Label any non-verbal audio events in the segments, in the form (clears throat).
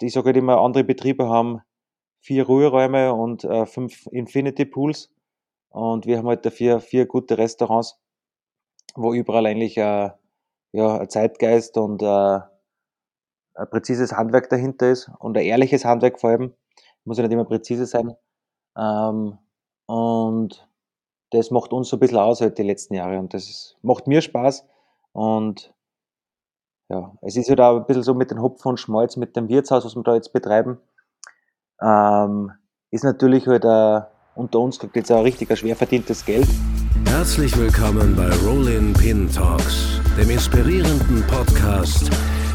ich sage halt immer, andere Betriebe haben vier Ruheräume und äh, fünf Infinity Pools. Und wir haben halt dafür vier gute Restaurants, wo überall eigentlich äh, ja, ein Zeitgeist und äh, ein präzises Handwerk dahinter ist und ein ehrliches Handwerk vor allem. Muss ja nicht immer präzise sein. Ähm, und das macht uns so ein bisschen aus halt die letzten Jahre und das macht mir Spaß und ja, es ist halt auch ein bisschen so mit den Hopfen und Schmalz, mit dem Wirtshaus, was wir da jetzt betreiben, ähm, ist natürlich halt äh, unter uns kriegt jetzt auch richtig schwer verdientes Geld. Herzlich willkommen bei Rollin Pin Talks, dem inspirierenden Podcast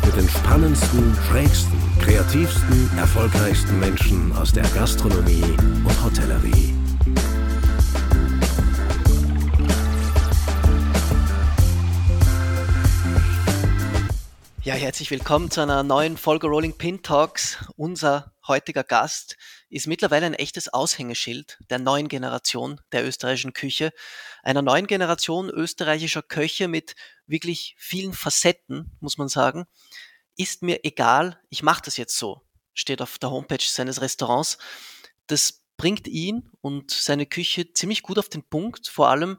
mit den spannendsten, schrägsten, kreativsten, erfolgreichsten Menschen aus der Gastronomie und Hotellerie. Ja, herzlich willkommen zu einer neuen Folge Rolling Pin Talks. Unser heutiger Gast ist mittlerweile ein echtes Aushängeschild der neuen Generation der österreichischen Küche, einer neuen Generation österreichischer Köche mit wirklich vielen Facetten, muss man sagen. Ist mir egal, ich mache das jetzt so, steht auf der Homepage seines Restaurants. Das bringt ihn und seine Küche ziemlich gut auf den Punkt, vor allem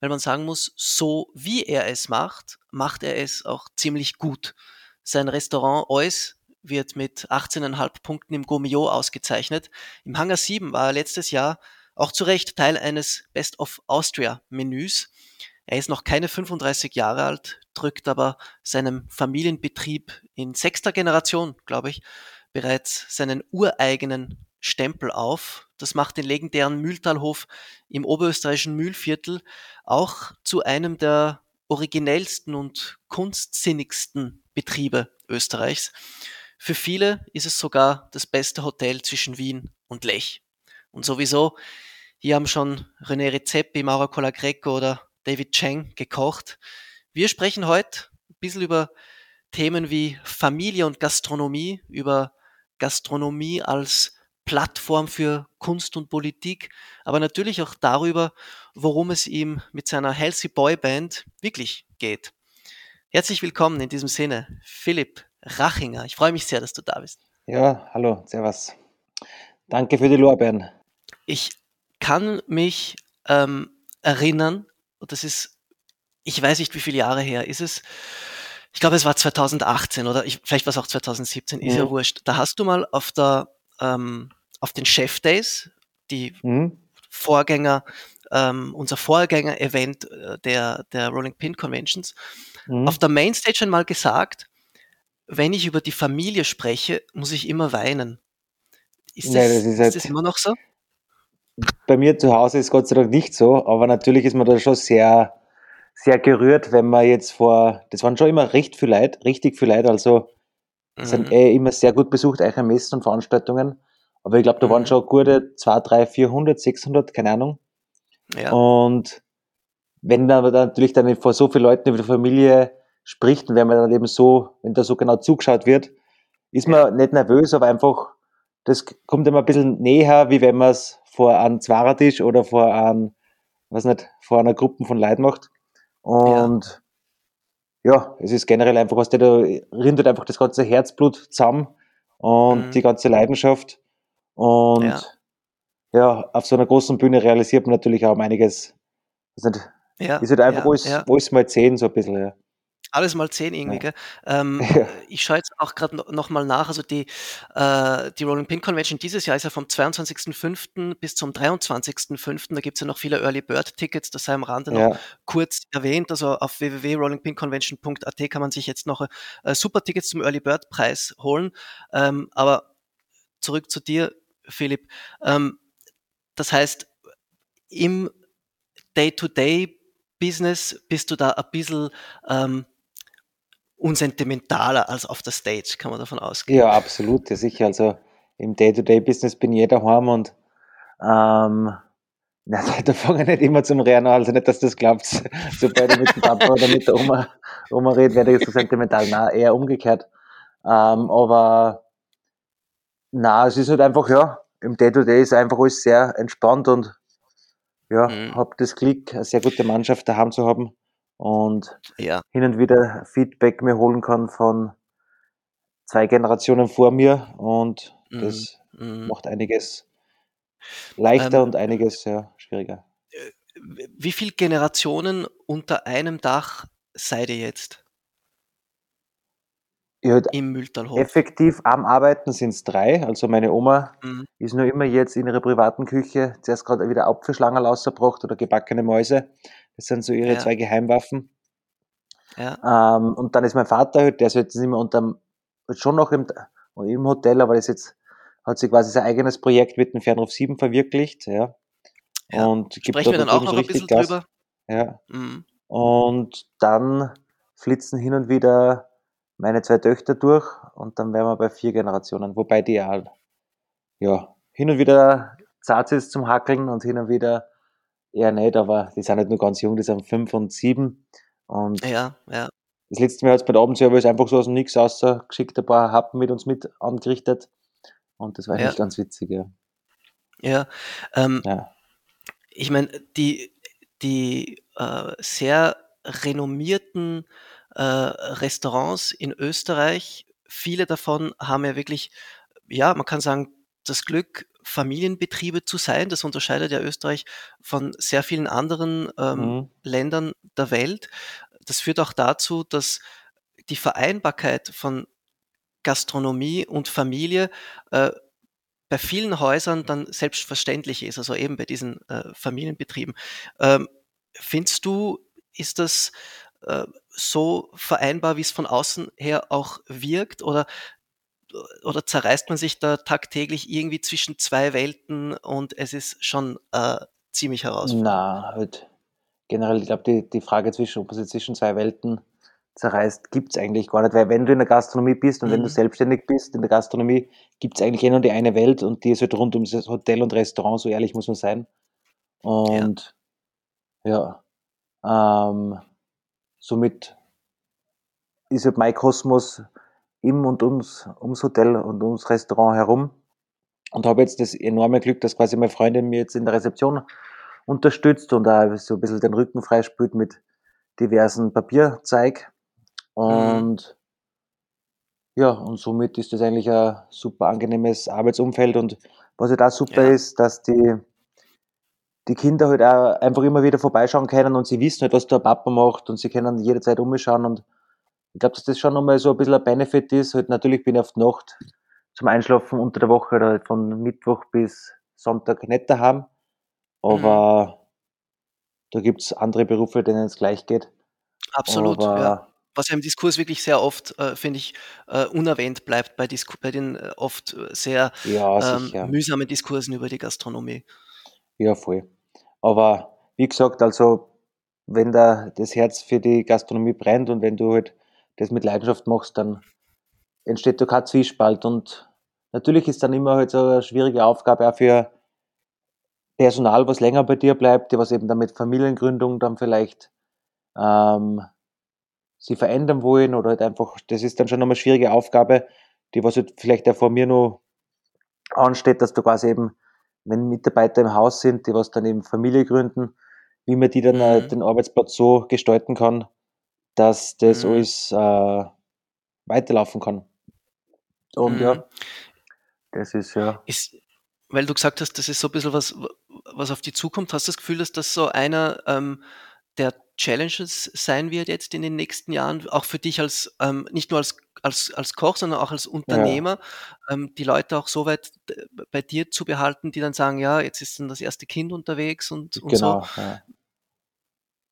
weil man sagen muss, so wie er es macht, macht er es auch ziemlich gut. Sein Restaurant Eus wird mit 18,5 Punkten im Gourmillot ausgezeichnet. Im Hangar 7 war er letztes Jahr auch zu Recht Teil eines Best of Austria Menüs. Er ist noch keine 35 Jahre alt, drückt aber seinem Familienbetrieb in sechster Generation, glaube ich, bereits seinen ureigenen Stempel auf. Das macht den legendären Mühltalhof im oberösterreichischen Mühlviertel auch zu einem der originellsten und kunstsinnigsten Betriebe Österreichs. Für viele ist es sogar das beste Hotel zwischen Wien und Lech. Und sowieso, hier haben schon René Rezepi, Mauro Colagreco oder David Cheng gekocht. Wir sprechen heute ein bisschen über Themen wie Familie und Gastronomie, über Gastronomie als Plattform für Kunst und Politik, aber natürlich auch darüber, worum es ihm mit seiner Healthy Boy Band wirklich geht. Herzlich willkommen in diesem Sinne, Philipp Rachinger. Ich freue mich sehr, dass du da bist. Ja, hallo, servus. Danke für die Lorbeeren. Ich kann mich ähm, erinnern, und das ist, ich weiß nicht, wie viele Jahre her ist es, ich glaube, es war 2018 oder ich, vielleicht war es auch 2017, ist mhm. ja wurscht. Da hast du mal auf der ähm, auf den Chef Days, die mhm. Vorgänger, ähm, unser Vorgänger-Event äh, der, der Rolling Pin Conventions, mhm. auf der Mainstage einmal gesagt, wenn ich über die Familie spreche, muss ich immer weinen. Ist das, ja, das, ist, halt, ist das immer noch so? Bei mir zu Hause ist Gott sei Dank nicht so, aber natürlich ist man da schon sehr, sehr gerührt, wenn man jetzt vor, das waren schon immer recht viel Leute, richtig viel Leute, also mhm. sind eh immer sehr gut besucht, eiche Messen und Veranstaltungen. Aber ich glaube, da waren mhm. schon gute 2, 3, 400, 600, keine Ahnung. Ja. Und wenn dann natürlich dann vor so vielen Leuten über die Familie spricht und wenn man dann eben so, wenn da so genau zugeschaut wird, ist man ja. nicht nervös, aber einfach, das kommt immer ein bisschen näher, wie wenn man es vor einem Zweiertisch oder vor einem, weiß nicht, vor einer Gruppe von Leuten macht. Und ja. ja, es ist generell einfach was, da rinnt einfach das ganze Herzblut zusammen und mhm. die ganze Leidenschaft. Und ja. ja. auf so einer großen Bühne realisiert man natürlich auch einiges. Ist, ja, ist halt einfach ja, alles, ja. alles mal zehn, so ein bisschen. Ja. Alles mal zehn irgendwie, ja. Ähm. (laughs) Ich schaue jetzt auch gerade noch mal nach. Also die, äh, die Rolling Pin Convention dieses Jahr ist ja vom 22.05. bis zum 23.05. Da gibt es ja noch viele Early Bird Tickets, das sei am Rande noch kurz erwähnt. Also auf www.rollingpinconvention.at kann man sich jetzt noch äh, super Tickets zum Early Bird Preis holen. Ähm, aber zurück zu dir. Philipp. Ähm, das heißt, im Day-to-Day-Business bist du da ein bisschen ähm, unsentimentaler als auf der Stage, kann man davon ausgehen. Ja, absolut, ja sicher. Also im Day-to-Day-Business bin ich jeder daheim und ähm, (laughs) na, da fange ich nicht immer zum Rehren an, also nicht, dass das glaubt, (laughs) sobald ich mit dem Papa oder mit der Oma, Oma rede, werde ich so sentimental. Na, eher umgekehrt. Ähm, aber na, es ist halt einfach, ja, im Day-to-Day -Day ist einfach alles sehr entspannt und ja, mhm. habe das Glück, eine sehr gute Mannschaft daheim zu haben und ja. hin und wieder Feedback mir holen kann von zwei Generationen vor mir und mhm. das mhm. macht einiges leichter ähm, und einiges ja, schwieriger. Äh, wie viele Generationen unter einem Dach seid ihr jetzt? Ja, Im Mühltalhof. Effektiv am Arbeiten sind es drei. Also meine Oma mhm. ist nur immer jetzt in ihrer privaten Küche zuerst gerade wieder Apfelschlangen rausgebracht oder gebackene Mäuse. Das sind so ihre ja. zwei Geheimwaffen. Ja. Ähm, und dann ist mein Vater, der ist jetzt mehr unterm, schon noch im, im Hotel, aber ist jetzt, hat sich quasi sein eigenes Projekt mit dem Fernruf 7 verwirklicht. Ja. ja. Und gibt Sprechen wir dann auch noch ein bisschen Gas. drüber. Ja. Mhm. Und dann flitzen hin und wieder meine zwei Töchter durch und dann wären wir bei vier Generationen, wobei die ja, ja hin und wieder zart ist zum Hackeln und hin und wieder eher nicht, aber die sind halt nur ganz jung, die sind fünf und sieben und ja, ja. das letzte Mal hat es bei der Abendservice einfach so aus dem Nix aus geschickt, ein paar Happen mit uns mit angerichtet und das war ja. ganz witzig, ja. Ja, ähm, ja. ich meine, die, die äh, sehr renommierten äh, Restaurants in Österreich. Viele davon haben ja wirklich, ja, man kann sagen, das Glück, Familienbetriebe zu sein. Das unterscheidet ja Österreich von sehr vielen anderen ähm, mhm. Ländern der Welt. Das führt auch dazu, dass die Vereinbarkeit von Gastronomie und Familie äh, bei vielen Häusern dann selbstverständlich ist, also eben bei diesen äh, Familienbetrieben. Ähm, findest du, ist das äh, so vereinbar, wie es von außen her auch wirkt? Oder, oder zerreißt man sich da tagtäglich irgendwie zwischen zwei Welten und es ist schon äh, ziemlich herausfordernd? Na, halt generell, ich glaube, die, die Frage zwischen, ob man sich zwischen zwei Welten zerreißt, gibt es eigentlich gar nicht. Weil wenn du in der Gastronomie bist und mhm. wenn du mhm. selbstständig bist in der Gastronomie, gibt es eigentlich eh nur die eine Welt und die ist halt rund ums Hotel und Restaurant, so ehrlich muss man sein. Und ja, ja ähm, somit ist halt mein Kosmos im und ums, ums Hotel und ums Restaurant herum und habe jetzt das enorme Glück, dass quasi meine Freundin mir jetzt in der Rezeption unterstützt und da so ein bisschen den Rücken freispült mit diversen Papierzeig. Und mhm. ja, und somit ist das eigentlich ein super angenehmes Arbeitsumfeld. Und was halt auch super ja. ist, dass die, die Kinder halt auch einfach immer wieder vorbeischauen können und sie wissen halt, was der Papa macht und sie können jederzeit umschauen und ich glaube, dass das schon nochmal so ein bisschen ein Benefit ist. Halt natürlich bin ich auf die Nacht zum Einschlafen unter der Woche oder halt von Mittwoch bis Sonntag nicht daheim. Aber mhm. da gibt es andere Berufe, denen es gleich geht. Absolut, Aber, ja. Was ja im Diskurs wirklich sehr oft, äh, finde ich, äh, unerwähnt bleibt bei, Disku bei den äh, oft sehr ja, ähm, mühsamen Diskursen über die Gastronomie. Ja, voll. Aber wie gesagt, also wenn da das Herz für die Gastronomie brennt und wenn du halt das mit Leidenschaft machst, dann entsteht da kein Zwiespalt. Und natürlich ist dann immer halt so eine schwierige Aufgabe auch für Personal, was länger bei dir bleibt, was eben dann mit Familiengründung dann vielleicht ähm, sie verändern wollen oder halt einfach, das ist dann schon nochmal eine schwierige Aufgabe, die was halt vielleicht auch vor mir noch ansteht, dass du quasi eben, wenn Mitarbeiter im Haus sind, die was dann eben Familie gründen, wie man die dann äh, mhm. den Arbeitsplatz so gestalten kann, dass das mhm. alles äh, weiterlaufen kann. Und mhm. ja, das ist ja. Ist, weil du gesagt hast, das ist so ein bisschen was, was auf die Zukunft. Hast du das Gefühl, dass das so einer ähm, Challenges sein wird jetzt in den nächsten Jahren, auch für dich als ähm, nicht nur als, als, als Koch, sondern auch als Unternehmer, ja. ähm, die Leute auch so weit bei dir zu behalten, die dann sagen, ja, jetzt ist dann das erste Kind unterwegs und, und genau, so. Ja.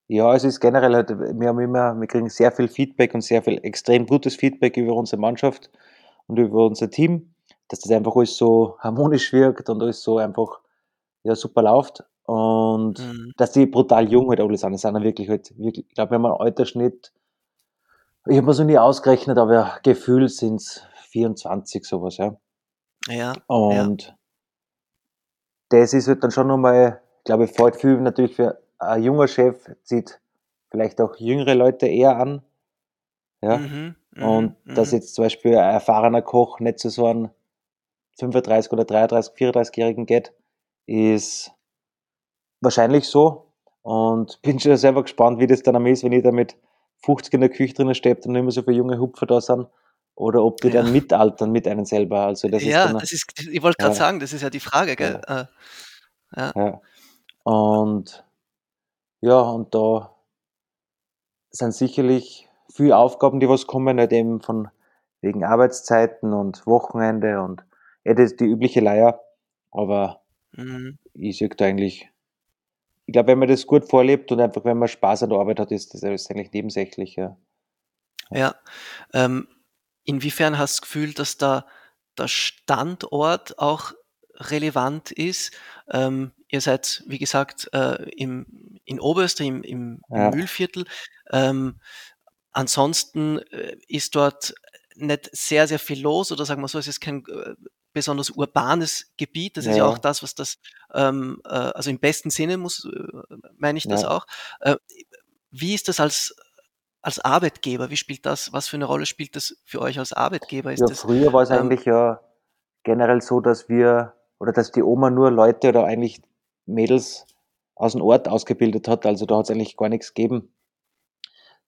Ja, es ist generell halt, wir haben immer, wir kriegen sehr viel Feedback und sehr viel extrem gutes Feedback über unsere Mannschaft und über unser Team, dass das einfach alles so harmonisch wirkt und alles so einfach ja, super läuft. Und mhm. dass die brutal jung halt alle sind. Das sind wirklich halt wirklich, ich glaube, wir haben einen Altersschnitt, ich habe mir so nie ausgerechnet, aber gefühlt sind es 24, sowas, ja. Ja. Und ja. das ist halt dann schon nochmal, ich glaube, fällt viel natürlich für ein junger Chef zieht vielleicht auch jüngere Leute eher an. Ja? Mhm, mhm und mh. dass jetzt zum Beispiel ein erfahrener Koch nicht zu so einem 35 oder 33, 34-Jährigen geht, ist wahrscheinlich so. Und (laughs) bin schon selber gespannt, wie das dann ist, wenn ich da mit 50 in der Küche drinnen stehe und nicht mehr so viele junge Hupfer da sind. oder ob die Ja. dann mitaltern mit einem selber. Also das Ja, ist dann, das ist ich wollte grad Ja. sagen, das ist ja die Frage, gell? Äh, ja. ja. Und ja, und da sind sicherlich viele Aufgaben, die was kommen, halt eben von wegen Arbeitszeiten und Wochenende und ja, das ist die übliche Leier. Aber Mhm. ich sehe da eigentlich, ich glaube, wenn man das gut vorlebt und einfach, wenn man Spaß an der Arbeit hat, ist das eigentlich nebensächlich, ja. Ja. Ähm, inwiefern hast du das Gefühl, dass da der Standort auch relevant ist? Ähm, ihr seid, wie gesagt, äh, im, in im, im, im Ja. Mühlviertel. Ähm, ansonsten äh, ist dort nicht sehr, sehr viel los oder sagen wir so, es ist kein äh, besonders urbanes Gebiet. Das ist ja Ja. auch das, was das, ähm, äh, also im besten Sinne muss, äh, meine ich das Ja. auch. Äh, wie ist das als, als Arbeitgeber? Wie spielt das, was für eine Rolle spielt das für euch als Arbeitgeber? Ist Ja, das, früher war es ähm, eigentlich ja generell so, dass wir oder dass die Oma nur Leute oder eigentlich Mädels aus dem Ort ausgebildet hat. Also da hat es eigentlich gar nichts gegeben,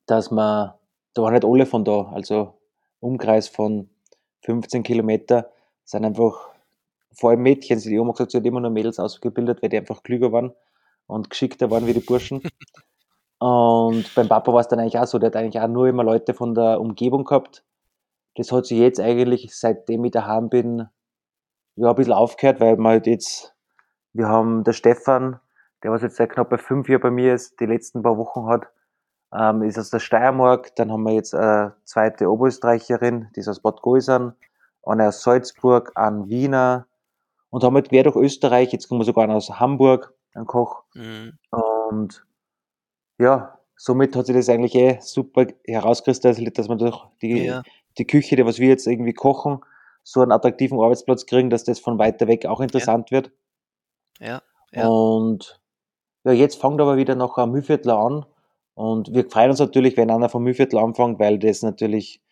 dass man, da waren nicht alle von da. Also Umkreis von 15 Kilometer sind einfach vor allem Mädchen. Die Oma sie hat immer nur Mädels ausgebildet, weil die einfach klüger waren und geschickter waren wie die Burschen. (laughs) Und beim Papa war es dann eigentlich auch so, der hat eigentlich auch nur immer Leute von der Umgebung gehabt. Das hat sich jetzt eigentlich, seitdem ich daheim bin, ja, ein bisschen aufgehört, weil man halt jetzt, wir haben der Stefan, der was jetzt seit knapp bei fünf Jahren bei mir ist, die letzten paar Wochen hat, ähm, ist aus der Steiermark. Dann haben wir jetzt eine zweite Oberösterreicherin, die ist aus Bad Gäusern, eine aus Salzburg, einen Wiener und haben halt quer durch Österreich, jetzt kommen wir sogar aus Hamburg, einen Koch. Mhm. Und ja, somit hat sich das eigentlich eh super herauskristallisiert, dass man durch die, Ja, die Küche, die was wir jetzt irgendwie kochen, so einen attraktiven Arbeitsplatz kriegen, dass das von weiter weg auch interessant wird. ja, ja, Und ja, jetzt fängt aber wieder noch ein Mühlviertler an. Und wir freuen uns natürlich, wenn einer vom Mühlviertel anfängt, weil das natürlich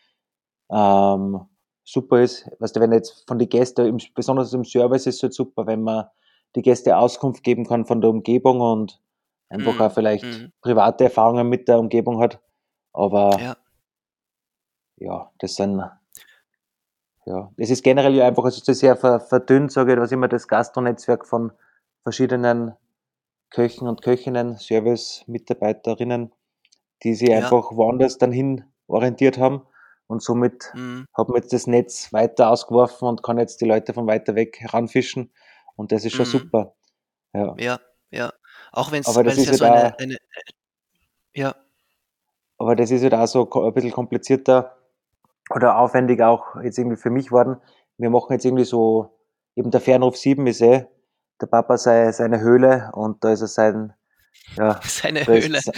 ähm, super ist. Weißt du, wenn jetzt von den Gästen, besonders im Service ist es halt super, wenn man die Gäste Auskunft geben kann von der Umgebung und einfach Mhm, auch vielleicht mhm. private Erfahrungen mit der Umgebung hat. Aber ja, ja, das sind, ja, es ist generell ja einfach, ist sehr ver, verdünnt, sage ich, was immer das Gastronetzwerk von verschiedenen Köchen und Köchinnen, Service-Mitarbeiterinnen, die sich Ja. einfach woanders dann hin orientiert haben und somit mhm. hat man jetzt das Netz weiter ausgeworfen und kann jetzt die Leute von weiter weg heranfischen und das ist schon Mhm. super. Ja, ja, ja. Auch wenn es ist ja halt so eine, auch, eine, äh, ja, aber das ist halt auch so ein bisschen komplizierter oder aufwendig auch jetzt irgendwie für mich worden. Wir machen jetzt irgendwie so, eben der Fernruf 7 ist eh, der Papa sei seine Höhle und da ist er sein, ja, (laughs) seine ist Höhle. se-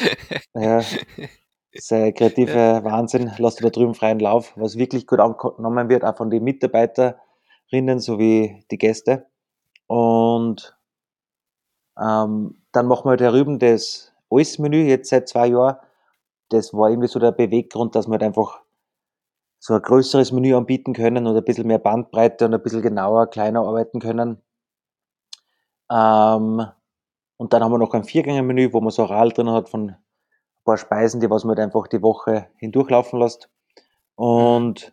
ja, (laughs) sein kreativer Wahnsinn, lässt da drüben freien Lauf, was wirklich gut angenommen wird, auch von den Mitarbeiterinnen sowie die Gäste. Und ähm, dann machen wir da drüben das Alles-Menü jetzt seit zwei Jahren. Das war irgendwie so der Beweggrund, dass wir halt einfach so ein größeres Menü anbieten können oder ein bisschen mehr Bandbreite und ein bisschen genauer, kleiner arbeiten können. Ähm, und dann haben wir noch ein Viergänge-Menü, wo man so Oral drin hat von paar Speisen, die was man halt einfach die Woche hindurchlaufen lässt. Und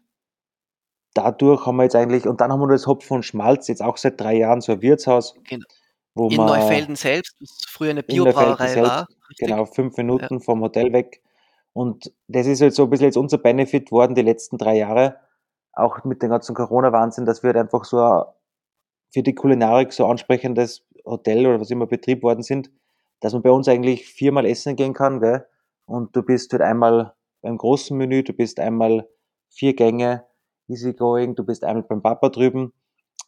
dadurch haben wir jetzt eigentlich, und dann haben wir das Hopfen und Schmalz, jetzt auch seit drei Jahren so ein Wirtshaus, Genau. wo In man Neufelden selbst, was früher eine Biobrauerei war, richtig? genau, fünf Ja, Minuten vom Hotel weg. Und das ist halt so ein bisschen jetzt unser Benefit worden die letzten drei Jahre, auch mit dem ganzen Corona-Wahnsinn, dass wir halt einfach so ein, für die Kulinarik so ansprechendes Hotel oder was immer Betrieb worden sind, dass man bei uns eigentlich viermal essen gehen kann, gell? Und du bist halt einmal beim großen Menü, du bist einmal vier Gänge, easygoing, du bist einmal beim Papa drüben,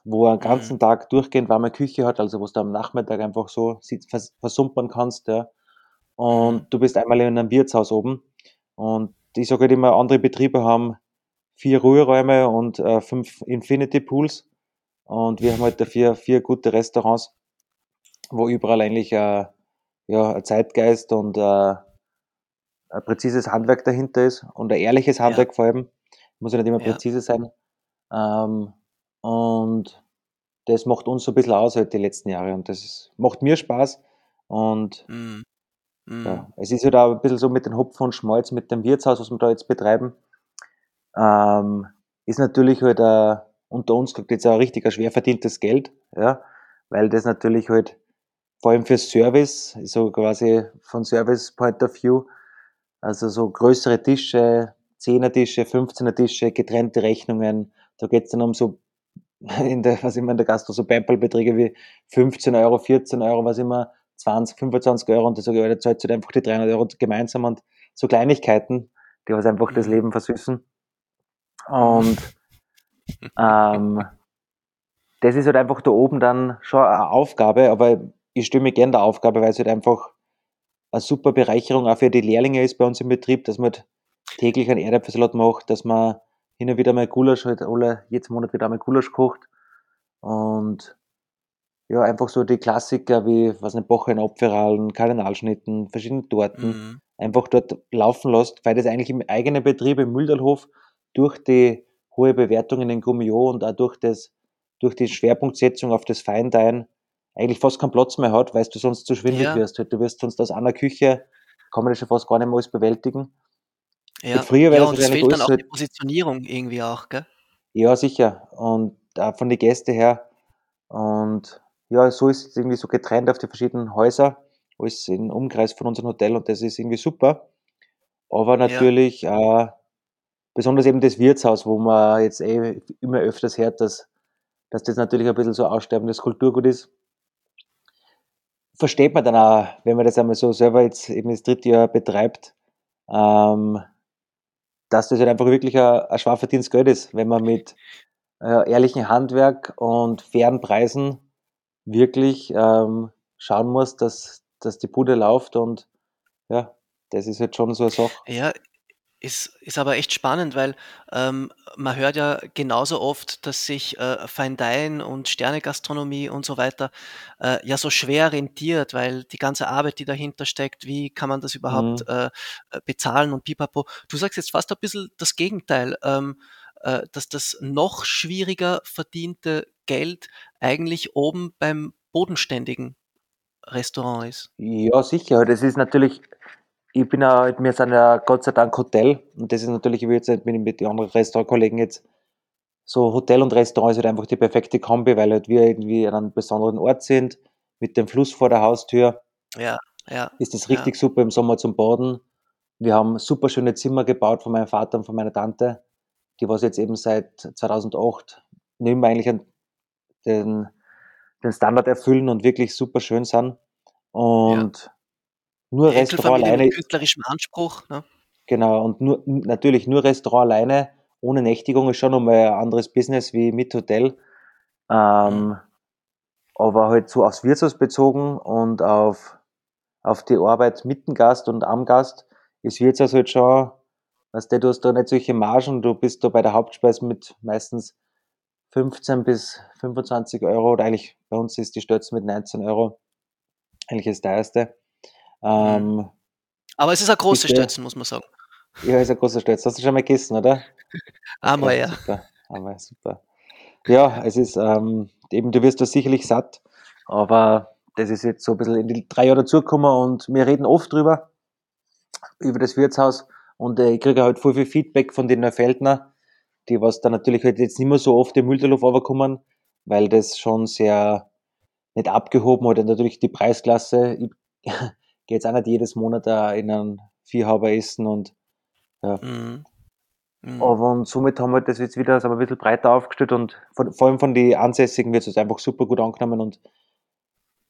wo er den Mhm. ganzen Tag durchgehend warme Küche hat, also wo du am Nachmittag einfach so vers versumpern kannst, ja. Mhm. Und du bist einmal in einem Wirtshaus oben. Und ich sage halt immer, andere Betriebe haben vier Ruheräume und äh, fünf Infinity Pools. Und wir haben halt dafür vier gute Restaurants, wo überall eigentlich äh, ja, ein Zeitgeist und äh, ein präzises Handwerk dahinter ist und ein ehrliches Ja, Handwerk vor allem. Muss ja nicht immer ja, präzise sein. Ähm, und das macht uns so ein bisschen aus halt die letzten Jahre und das ist, macht mir Spaß. Und mhm. Mhm. ja, es ist halt auch ein bisschen so mit den Hopfen und Schmalz, mit dem Wirtshaus, was wir da jetzt betreiben. Ähm, ist natürlich halt uh, unter uns gesagt jetzt auch richtig ein schwer verdientes Geld, ja, weil das natürlich halt vor allem für Service, so quasi von Service Point of View, also so größere Tische, 10er Tische, 15er Tische, getrennte Rechnungen, da geht's dann um so (laughs) in der, was immer in der Gastro, so Pempelbeträge wie 15 Euro, 14 Euro, was immer, 20, 25 Euro und da sage ich, da zahlt halt einfach die 300 Euro gemeinsam und so Kleinigkeiten, die was einfach das mhm. Leben versüßen. Und (laughs) ähm, das ist halt einfach da oben dann schon eine Aufgabe, aber ich stimme gerne der Aufgabe, weil es halt einfach eine super Bereicherung auch für die Lehrlinge ist bei uns im Betrieb, dass man täglich einen Erdäpfelsalat macht, dass man hin und wieder mal Gulasch, halt alle, jeden Monat wieder einmal Gulasch kocht und ja, einfach so die Klassiker wie, was nicht, in Apfelrallen, Kardinalschnitten, verschiedene Torten, mhm. einfach dort laufen lässt, weil das eigentlich im eigenen Betrieb im Müldalhof durch die hohe Bewertung in den Gummio und auch durch das, durch die Schwerpunktsetzung auf das Feindein eigentlich fast keinen Platz mehr hat, weil du sonst zu schwindelig ja. wirst. Du wirst sonst aus einer Küche, kann man das schon fast gar nicht mehr alles bewältigen. Ja, früher ja und es fehlt dann auch die Positionierung irgendwie auch, gell? Ja, sicher. Und auch von den Gästen her. Und ja, so ist es irgendwie so getrennt auf die verschiedenen Häuser, alles im Umkreis von unserem Hotel und das ist irgendwie super. Aber natürlich ja. äh, besonders eben das Wirtshaus, wo man jetzt eh immer öfters hört, dass, dass das natürlich ein bisschen so aussterbendes Kulturgut ist. Versteht man dann auch, wenn man das einmal so selber jetzt eben das dritte Jahr betreibt, ähm, dass das halt einfach wirklich ein, ein schwer Geld ist, wenn man mit äh, ehrlichem Handwerk und fairen Preisen wirklich ähm, schauen muss, dass, dass die Bude läuft und ja, das ist jetzt schon so eine Sache. Ja, ist, ist aber echt spannend, weil ähm, man hört ja genauso oft, dass sich äh, Fine Dine und Sternegastronomie und so weiter äh, ja so schwer rentiert, weil die ganze Arbeit, die dahinter steckt, wie kann man das überhaupt mhm. äh, bezahlen und pipapo. Du sagst jetzt fast ein bisschen das Gegenteil, ähm, äh, dass das noch schwieriger verdiente Geld eigentlich oben beim bodenständigen Restaurant ist. Ja, sicher. Das ist natürlich, ich bin ja, wir sind ja Gott sei Dank Hotel und das ist natürlich, ich will jetzt nicht mit den anderen Restaurantkollegen jetzt so Hotel und Restaurant ist halt einfach die perfekte Kombi, weil halt wir irgendwie an einem besonderen Ort sind, mit dem Fluss vor der Haustür. Ja, ja. Ist das richtig ja. super im Sommer zum Baden. Wir haben super schöne Zimmer gebaut von meinem Vater und von meiner Tante, die was jetzt eben seit 2008 nehmen wir eigentlich den, den Standard erfüllen und wirklich super schön sind. Und ja. Nur Restaurant alleine. Mit künstlerischem Anspruch. Ne? Genau, und nur, natürlich nur Restaurant alleine ohne Nächtigung ist schon nochmal ein anderes Business wie mit Hotel. Ähm. Aber halt so aufs Wirtshaus bezogen und auf, auf die Arbeit mit dem Gast und am Gast ist Wirtshaus halt schon, weißt du, du hast da nicht solche Margen, du bist da bei der Hauptspeise mit meistens 15 bis 25 Euro oder eigentlich bei uns ist die Stötze mit 19 Euro eigentlich das teuerste. Ähm, mhm. Aber es ist eine große Stötzen, muss man sagen. Ja, ist ein großer Stötz. Hast du schon mal gegessen, oder? Einmal, okay, ja. Super. Einmal, super. Ja, es ist ähm, eben, du wirst da sicherlich satt, aber das ist jetzt so ein bisschen in die drei Jahre dazugekommen und wir reden oft drüber, über das Wirtshaus und äh, ich kriege halt voll viel Feedback von den Neufeldner, die was dann natürlich halt jetzt nicht mehr so oft im Müllterhof kommen, weil das schon sehr nicht abgehoben oder natürlich die Preisklasse. Ich (laughs) gehe jetzt auch nicht jedes Monat in einen Viehhaber essen und ja. Mhm. Mhm. Aber und somit haben wir das jetzt wieder ein bisschen breiter aufgestellt und von, vor allem von den Ansässigen wird es einfach super gut angenommen und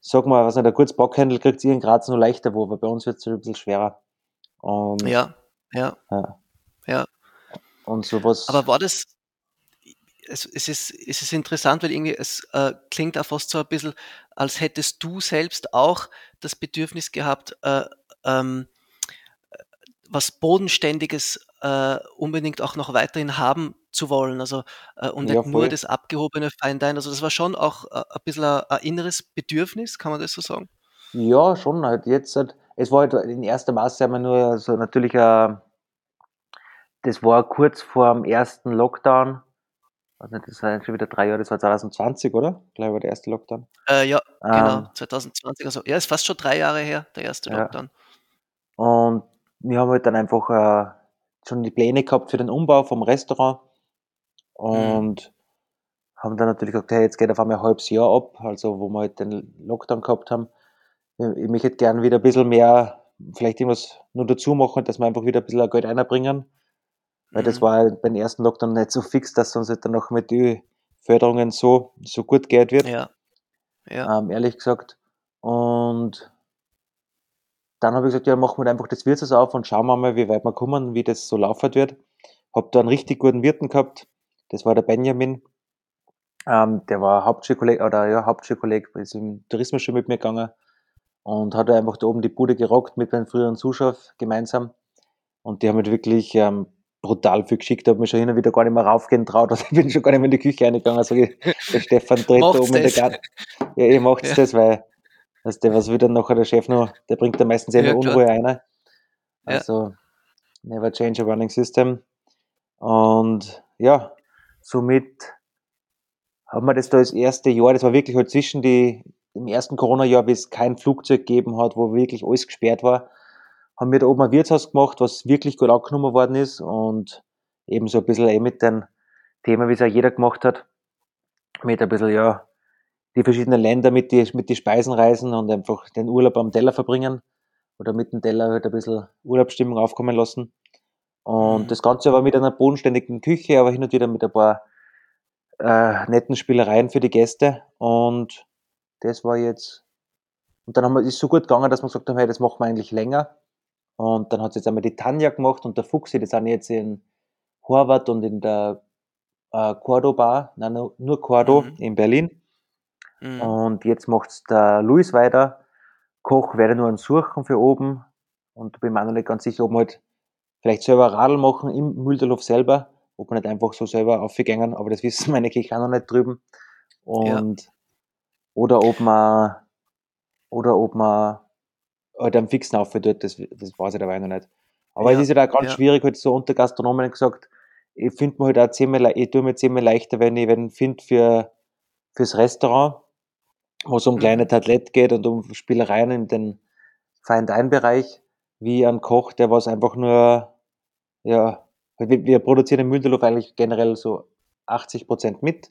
sag mal, was nicht, ein kurz Backhändel kriegt ihr in Graz nur leichter wo, aber bei uns wird es ein bisschen schwerer. Und, ja, ja, ja. Ja. Und sowas. Aber war das, es, es, ist, es ist interessant, weil irgendwie es äh, klingt auch fast so ein bisschen, als hättest du selbst auch das Bedürfnis gehabt, äh, ähm, was Bodenständiges äh, unbedingt auch noch weiterhin haben zu wollen. Also äh, und ja, nicht nur das abgehobene Feindein. Also das war schon auch äh, ein bisschen ein, ein, inneres Bedürfnis, kann man das so sagen? Ja, schon halt jetzt halt, es war halt in erster Maße einmal nur so natürlich ein, äh, das war kurz vor dem ersten Lockdown. Also das ist schon wieder drei Jahre, das war 2020, oder? Ich glaube, war der erste Lockdown. Äh, ja, genau, ähm, 2020. Also ja, ist fast schon drei Jahre her, der erste Lockdown. Ja. Und wir haben halt dann einfach äh, schon die Pläne gehabt für den Umbau vom Restaurant. und mhm. haben dann natürlich gesagt, hey, jetzt geht auf einmal ein halbes Jahr ab, also wo wir halt den Lockdown gehabt haben. Ich möchte gerne wieder ein bisschen mehr, vielleicht irgendwas nur dazu machen, dass wir einfach wieder ein bisschen Geld einbringen. Weil mhm. das war beim ersten Lockdown nicht so fix, dass uns halt dann noch mit den Förderungen so, so gut Geld wird. Ja. ja. Ähm, ehrlich gesagt. Und dann habe ich gesagt, ja, machen wir einfach das Wirtshaus auf und schauen wir mal, wie weit wir kommen, wie das so laufen wird. Habe da einen richtig guten Wirten gehabt. Das war der Benjamin. Ähm, der war Hauptschulkolleg oder ja, Hauptschulkolleg, ist im Tourismus schon mit mir gegangen und hat einfach da oben die Bude gerockt mit meinem früheren Zuschauer gemeinsam. Und die haben mich wirklich ähm, brutal viel geschickt. Habe mich schon hin und wieder gar nicht mehr raufgehen traut. (laughs) Also ich bin schon gar nicht mehr in die Küche reingegangen. Also der Stefan dreht da oben in der Garten. Ja, ihr macht ja. das, weil also der, was wieder nachher der Chef noch, der bringt da meistens immer ja, Unruhe rein. Also, never change a running system. Und ja, somit haben wir das da das erste Jahr, das war wirklich halt zwischen die, im ersten Corona-Jahr, bis es kein Flugzeug gegeben hat, wo wirklich alles gesperrt war, haben wir da oben ein Wirtshaus gemacht, was wirklich gut angenommen worden ist und eben so ein bisschen eh mit den Themen, wie es auch jeder gemacht hat, mit ein bisschen, ja, die verschiedenen Länder mit die, mit die Speisen reisen und einfach den Urlaub am Teller verbringen oder mit dem Teller halt ein bisschen Urlaubsstimmung aufkommen lassen. Und mhm. das Ganze aber mit einer bodenständigen Küche, aber hin und wieder mit ein paar äh, netten Spielereien für die Gäste. Und das war jetzt, und dann haben wir, ist so gut gegangen, dass wir gesagt haben, hey, das machen wir eigentlich länger. Und dann hat es jetzt einmal die Tanja gemacht und der Fuchsi, die sind jetzt in Horvath und in der äh, Cordo nein, nur Cordo mhm. in Berlin. Mhm. Und jetzt macht's der Luis weiter. Koch werde nur einen suchen für oben. Und bin mir noch nicht ganz sicher, ob wir halt vielleicht selber Radl machen im Mühlterhof selber, ob wir nicht einfach so selber aufgängen, aber das wissen (laughs) meine Kirche auch noch nicht drüben. Und ja. oder ob man oder ob man halt einen fixen tut, das, das weiß ich dabei noch nicht. Aber ja. es ist ja halt auch ganz ja. schwierig, halt so unter Gastronomen gesagt, ich finde mir halt auch zehnmal, ich tue mir zehnmal leichter, wenn ich wenn finde für fürs Restaurant, wo es um mhm. kleine Tablett geht und um Spielereien in den Fine-Dine-Bereich, wie ein Koch, der was einfach nur, ja, wir, wir produzieren im Mündelhof eigentlich generell so 80 Prozent mit.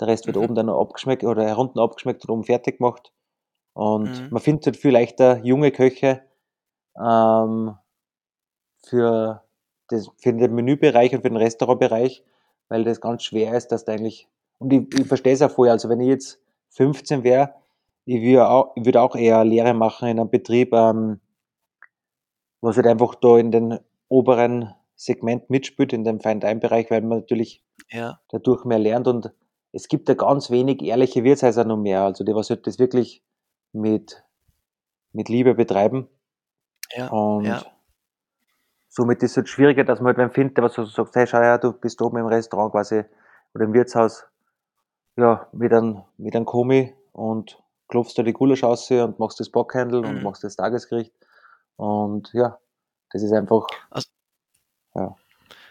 Der Rest wird mhm. oben dann noch abgeschmeckt oder unten abgeschmeckt und oben fertig gemacht. Und mhm. man findet halt viel leichter junge Köche ähm, für, das, für den Menübereich und für den Restaurantbereich, weil das ganz schwer ist, dass da eigentlich, und ich, ich verstehe es auch vorher, also wenn ich jetzt 15 wäre, ich würde auch, ich würde auch eher Lehre machen in einem Betrieb, ähm, was halt einfach da in den oberen Segment mitspielt, in dem Fine-Dine-Bereich, weil man natürlich ja. dadurch mehr lernt und es gibt ja ganz wenig ehrliche Wirtshäuser noch mehr, also die was halt das wirklich mit, mit Liebe betreiben. Ja, und ja. somit ist es halt schwieriger, dass man halt wen findet, was so sagt, hey, schau ja, du bist oben im Restaurant quasi oder im Wirtshaus, ja, mit einem, mit einem Komi und klopfst da die Gulasch aus und machst das Bockhändel mhm. und machst das Tagesgericht. Und ja, das ist einfach. Also, ja.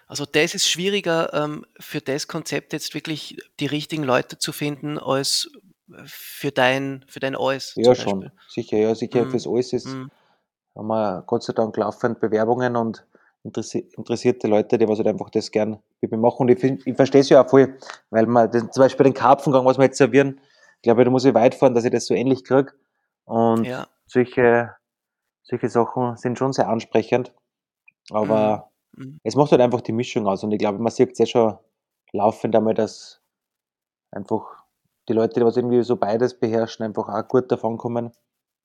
also das ist schwieriger ähm, für das Konzept jetzt wirklich die richtigen Leute zu finden, als für dein, für dein Alles. Ja, schon. Sicher, ja, sicher. Mhm. Fürs Alles ist, mhm. haben wir Gott sei Dank laufend Bewerbungen und interessi interessierte Leute, die was halt einfach das gern mit mir machen. Und ich, ich verstehe es ja auch voll, weil man den, zum Beispiel den Karpfengang, was wir jetzt servieren, glaube ich, da muss ich weit fahren, dass ich das so ähnlich kriege. Und ja. solche, solche Sachen sind schon sehr ansprechend. Aber mhm. mhm. es macht halt einfach die Mischung aus. Und ich glaube, man sieht es ja schon laufend einmal, dass einfach die Leute, die was irgendwie so beides beherrschen, einfach auch gut davon kommen.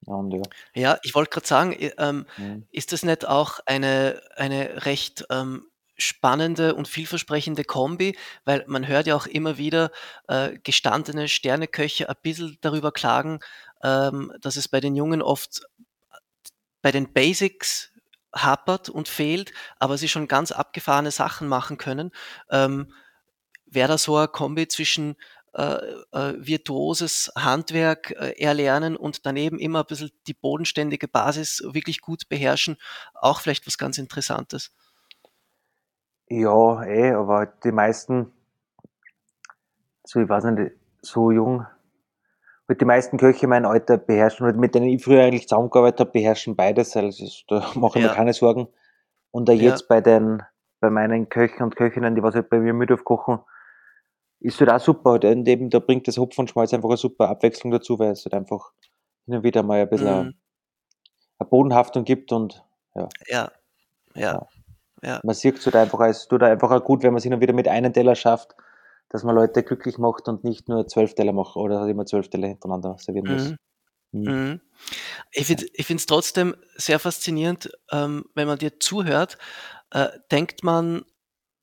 Und, ja. ja, ich wollte gerade sagen, ähm, mhm. ist das nicht auch eine, eine recht ähm, spannende und vielversprechende Kombi, weil man hört ja auch immer wieder äh, gestandene Sterneköche ein bisschen darüber klagen, ähm, dass es bei den Jungen oft bei den Basics hapert und fehlt, aber sie schon ganz abgefahrene Sachen machen können. Ähm, Wäre da so eine Kombi zwischen äh, äh, virtuoses Handwerk äh, erlernen und daneben immer ein bisschen die bodenständige Basis wirklich gut beherrschen, auch vielleicht was ganz Interessantes. Ja, eh, aber die meisten, so ich weiß nicht, so jung, mit die meisten Köche mein Alter beherrschen, und mit denen ich früher eigentlich zusammengearbeitet habe, beherrschen beides, also da mache ich ja. mir keine Sorgen. Und da jetzt ja. bei den, bei meinen Köchen und Köchinnen, die was halt bei mir mit aufkochen, ist halt auch super. Und eben, da bringt das Hopfen und Schmalz einfach eine super Abwechslung dazu, weil es halt einfach hin und wieder mal ein bisschen Mhm. eine Bodenhaftung gibt und ja. Ja, ja, ja. Man sieht es halt einfach, es tut einfach auch gut, wenn man es hin und wieder mit einem Teller schafft, dass man Leute glücklich macht und nicht nur zwölf Teller macht oder immer zwölf Teller hintereinander servieren muss. Mhm. Mhm. Mhm. Ich finde es trotzdem sehr faszinierend, ähm, wenn man dir zuhört, äh, denkt man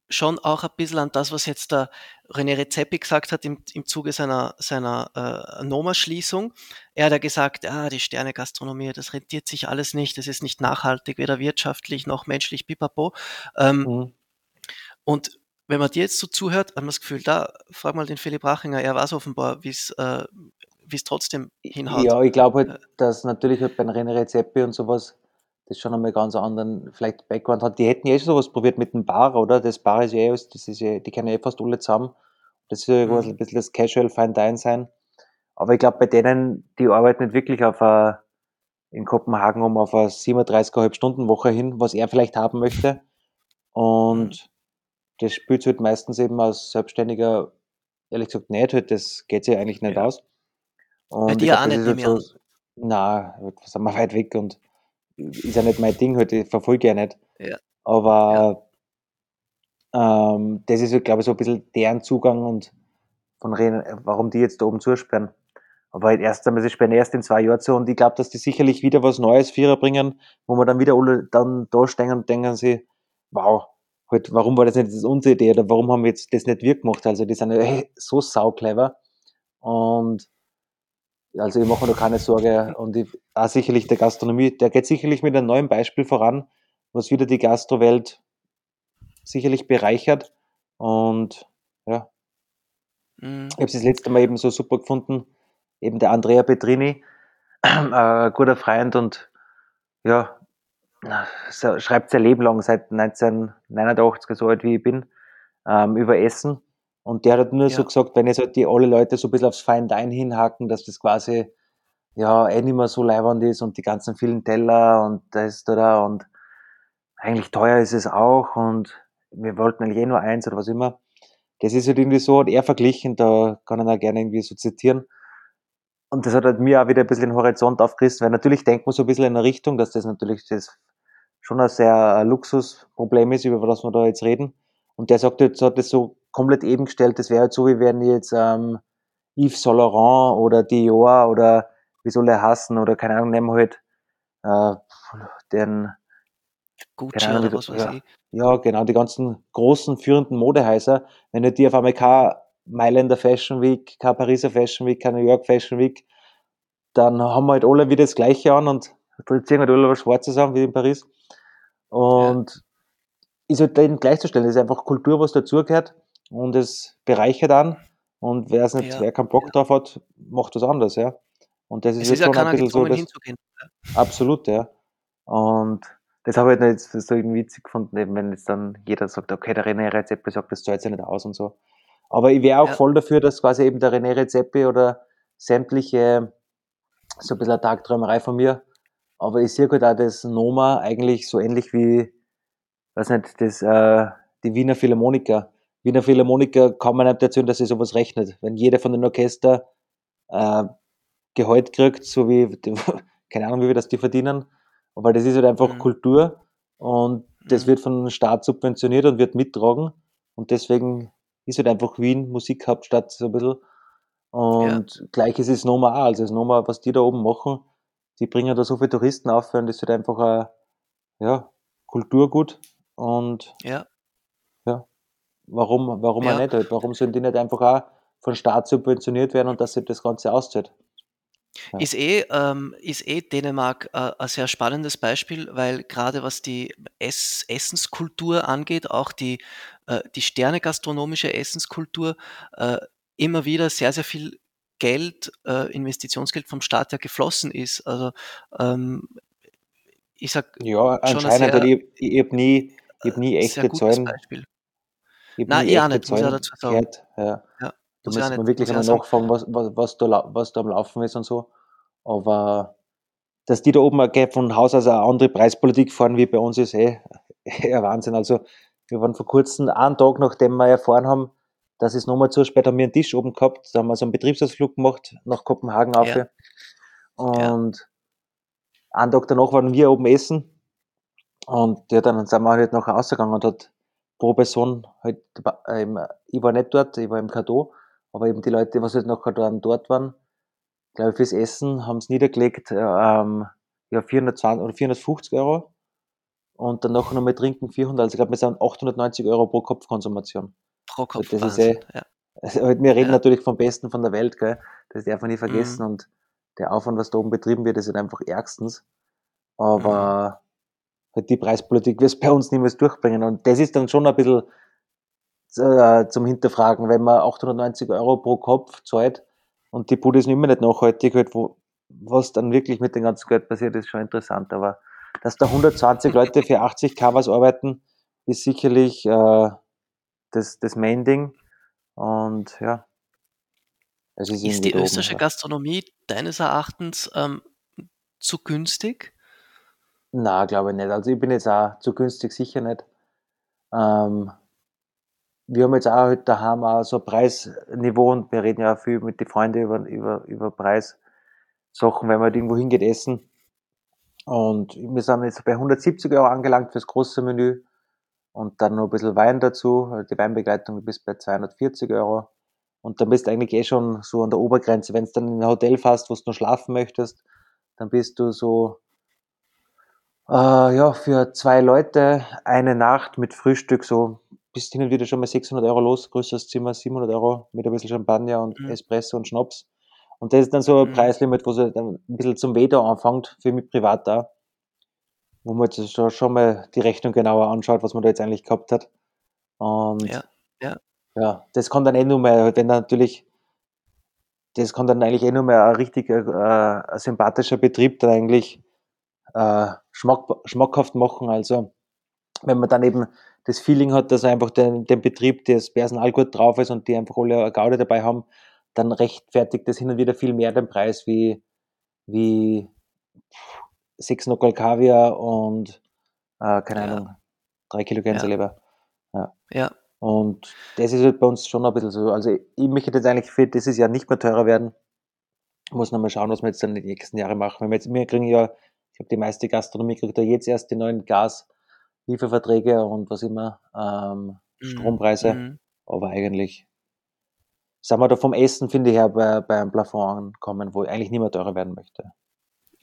schon auch ein bisschen an das, was jetzt der René Rezepi gesagt hat im, im Zuge seiner, seiner äh, Noma-Schließung. Er hat ja gesagt, ah, die Sterne-Gastronomie, das rentiert sich alles nicht, das ist nicht nachhaltig, weder wirtschaftlich noch menschlich, pipapo. Ähm, Mhm. und wenn man dir jetzt so zuhört, hat man das Gefühl, da, frag mal den Philipp Rachinger, er weiß offenbar, wie es äh, wie es trotzdem hinhaut. Ja, ich glaube halt, dass natürlich halt bei René Rezepi und sowas das schon einmal ganz anderen vielleicht Background hat. Die hätten ja eh schon sowas probiert mit dem Bar, oder? Das Bar ist ja eh, das ist ja, die kennen ja eh fast alle zusammen. Das ist ja Mhm. ein bisschen das Casual Fine Dine sein. Aber ich glaube, bei denen, die arbeiten nicht wirklich auf eine, in Kopenhagen um auf eine 37,5 Stunden Woche hin, was er vielleicht haben möchte. Und das spielt halt meistens eben als Selbstständiger, ehrlich gesagt, nicht. Halt, das geht sich eigentlich nicht Ja. aus. Und ich dir glaub, auch nicht, halt ich so, na, halt, sind wir weit weg und ist ja nicht mein Ding, halt, ich verfolge ja nicht. Ja. Aber ähm, das ist, glaube ich, so ein bisschen deren Zugang und von Ren warum die jetzt da oben zusperren. Aber halt erst einmal, sie sperren erst in zwei Jahren zu und ich glaube, dass die sicherlich wieder was Neues Vierer bringen, wo man dann wieder alle dann da stehen und denken sie, wow, halt, warum war das nicht das unsere Idee oder warum haben wir jetzt das nicht wir gemacht? Also die sind ja hey, so sauclever und also ich mache mir da keine Sorge und ich, auch sicherlich der Gastronomie, der geht sicherlich mit einem neuen Beispiel voran, was wieder die Gastrowelt sicherlich bereichert und ja, Mhm. ich habe es das letzte Mal eben so super gefunden, eben der Andrea Petrini, ein guter Freund und ja, schreibt sein Leben lang, seit 1989, so alt wie ich bin, ähm, über Essen. Und der hat halt nur so Ja. gesagt, wenn jetzt halt die alle Leute so ein bisschen aufs Fine Dine hinhaken, dass das quasi ja eh nicht mehr so leibernd ist und die ganzen vielen Teller und das da, da und eigentlich teuer ist es auch und wir wollten eigentlich eh nur eins oder was immer. Das ist halt irgendwie so, hat er verglichen, da kann er auch gerne irgendwie so zitieren. Und das hat halt mir auch wieder ein bisschen den Horizont aufgerissen, weil natürlich denkt man so ein bisschen in eine Richtung, dass das natürlich das schon ein sehr ein Luxusproblem ist, über das wir da jetzt reden. Und der sagt jetzt, hat das so komplett eben gestellt, das wäre halt so, wie wenn jetzt ähm, Yves Saint Laurent oder Dior oder wie soll er hassen oder keine Ahnung, nehmen wir halt äh, den, Gucci keine Ahnung, oder was weiß ja. ich. ja, genau, die ganzen großen führenden Modehäuser, wenn du die auf einmal kein Mailänder Fashion Week, kein Pariser Fashion Week, kein New York Fashion Week, dann haben wir halt alle wieder das Gleiche an und ziehen halt alle was Schwarzes an, wie in Paris. Und ist halt denen gleichzustellen, das ist einfach Kultur, was dazugehört und es bereichert an und wer es nicht, Ja, wer keinen Bock drauf hat, macht was anderes, ja. Und das ist Es jetzt ist ja schon ein bisschen so, dass, hinzugehen. Absolut, ja. Und das habe ich halt nicht so irgendwie witzig gefunden, eben wenn jetzt dann jeder sagt, okay, der René Rezepi sagt, das zahlt sich nicht aus und so. Aber ich wäre auch Ja. voll dafür, dass quasi eben der René Rezepi oder sämtliche, so ein bisschen eine Tagträumerei von mir, aber ich sehe halt auch das Noma eigentlich so ähnlich wie, weiß nicht, das, äh, die Wiener Philharmoniker. Wiener Philharmoniker kann man nicht erzählen, dass sie sowas rechnet. Wenn jeder von den Orchester äh, Gehalt kriegt, so wie, (laughs) keine Ahnung, wie wir das die verdienen, aber das ist halt einfach Mhm. Kultur und das Mhm. wird vom Staat subventioniert und wird mittragen und deswegen ist halt einfach Wien Musikhauptstadt so ein bisschen und gleich ist es Noma auch, also das Noma, was die da oben machen, die bringen da so viele Touristen auf und das ist halt einfach ein, ja, Kulturgut und Ja, warum, warum Ja. nicht halt? Warum sollen die nicht einfach auch von Staat subventioniert werden und dass sich das Ganze auszahlt? Ja. ist eh, ähm, ist eh Dänemark äh, ein sehr spannendes Beispiel, weil gerade was die Ess Essenskultur angeht, auch die, äh, die Sterne-gastronomische Essenskultur, äh, immer wieder sehr, sehr viel Geld, äh, Investitionsgeld vom Staat ja geflossen ist. Also ähm, ich sag, Ja, ein anscheinend, sehr- ich, ich habe nie, ich hab nie sehr echte Zahlen, Beispiel. Ich Nein, ich auch nicht, muss ich dazu sagen. Ja. Ja, Da muss man wirklich einmal nachfragen, was, was, was, da, was da am Laufen ist und so. Aber dass die da oben von Haus aus eine andere Preispolitik fahren wie bei uns, ist eh, (laughs) eh ein Wahnsinn. Also wir waren vor kurzem, einen Tag nachdem wir erfahren haben, das ist nochmal zu spät, haben wir einen Tisch oben gehabt, da haben wir so einen Betriebsausflug gemacht nach Kopenhagen auf. Ja. Und ja. einen Tag danach waren wir oben essen und ja, dann sind wir halt nachher rausgegangen und hat pro Person halt, ähm, ich war nicht dort, ich war im Kado, aber eben die Leute, was halt nachher dann dort waren, glaube ich, fürs Essen haben es niedergelegt, ähm, ja, 420 oder 450 Euro und dann nachher noch mit Trinken 400, also ich glaube, wir sind 890 Euro pro Kopfkonsumation. Pro Kopf, das ist eh, ja. also, halt, wir reden ja. natürlich vom Besten von der Welt, gell? das darf man nie vergessen mhm. und der Aufwand, was da oben betrieben wird, ist halt einfach ärgstens, aber mhm. Halt die Preispolitik wird es bei uns niemals durchbringen und das ist dann schon ein bisschen äh, zum Hinterfragen, wenn man 890 Euro pro Kopf zahlt und die Bude ist immer nicht nachhaltig, halt, wo, was dann wirklich mit dem ganzen Geld passiert, ist schon interessant. Aber dass da 120 Leute für 80 Covers arbeiten, ist sicherlich äh, das, das Main-Ding. Und ja. Es ist, ist die österreichische oben, Gastronomie deines Erachtens ähm, zu günstig? Na, glaube ich nicht. Also ich bin jetzt auch zu günstig sicher nicht. Ähm, wir haben jetzt auch heute halt daheim auch so Preisniveau und wir reden ja auch viel mit den Freunden über, über, über Preissachen, wenn man halt irgendwo hingeht essen. Und wir sind jetzt bei 170 Euro angelangt fürs große Menü und dann noch ein bisschen Wein dazu. Also die Weinbegleitung bis bei 240 Euro. Und dann bist du eigentlich eh schon so an der Obergrenze. Wenn du dann in ein Hotel fährst, wo du noch schlafen möchtest, dann bist du so, äh, ja, für zwei Leute eine Nacht mit Frühstück so bist hin und wieder schon mal 600 Euro los, größeres Zimmer 700 Euro mit ein bisschen Champagner und mhm. Espresso und Schnaps. Und das ist dann so ein mhm. Preislimit, wo sie dann ein bisschen zum Weder anfängt, für mich privat da, wo man jetzt schon, schon mal die Rechnung genauer anschaut, was man da jetzt eigentlich gehabt hat. Und ja, ja. ja das kann dann eh nur mehr, wenn dann natürlich, das kann dann eigentlich eh nur mehr ein richtig äh, ein sympathischer Betrieb dann eigentlich äh, schmack, schmackhaft machen. Also wenn man dann eben das Feeling hat, dass einfach den, den Betrieb, das Personal gut drauf ist und die einfach alle eine Gaude dabei haben, dann rechtfertigt das hin und wieder viel mehr den Preis wie, wie sechs Nockel Kaviar und äh, keine ja. Ahnung, drei Kilo Gänseleber. Ja. ja. Und das ist halt bei uns schon ein bisschen so. Also ich möchte jetzt eigentlich für dieses Jahr nicht mehr teurer werden. Muss noch mal schauen, was wir jetzt dann in den nächsten Jahren machen. Wir jetzt, wir kriegen ja, ich glaube, die meiste Gastronomie kriegt ja jetzt erst die neuen Gas- Lieferverträge und was immer, ähm, mhm. Strompreise. Mhm. Aber eigentlich sind wir da vom Essen, finde ich, her bei, bei einem Plafond ankommen, wo ich eigentlich niemand teurer werden möchte.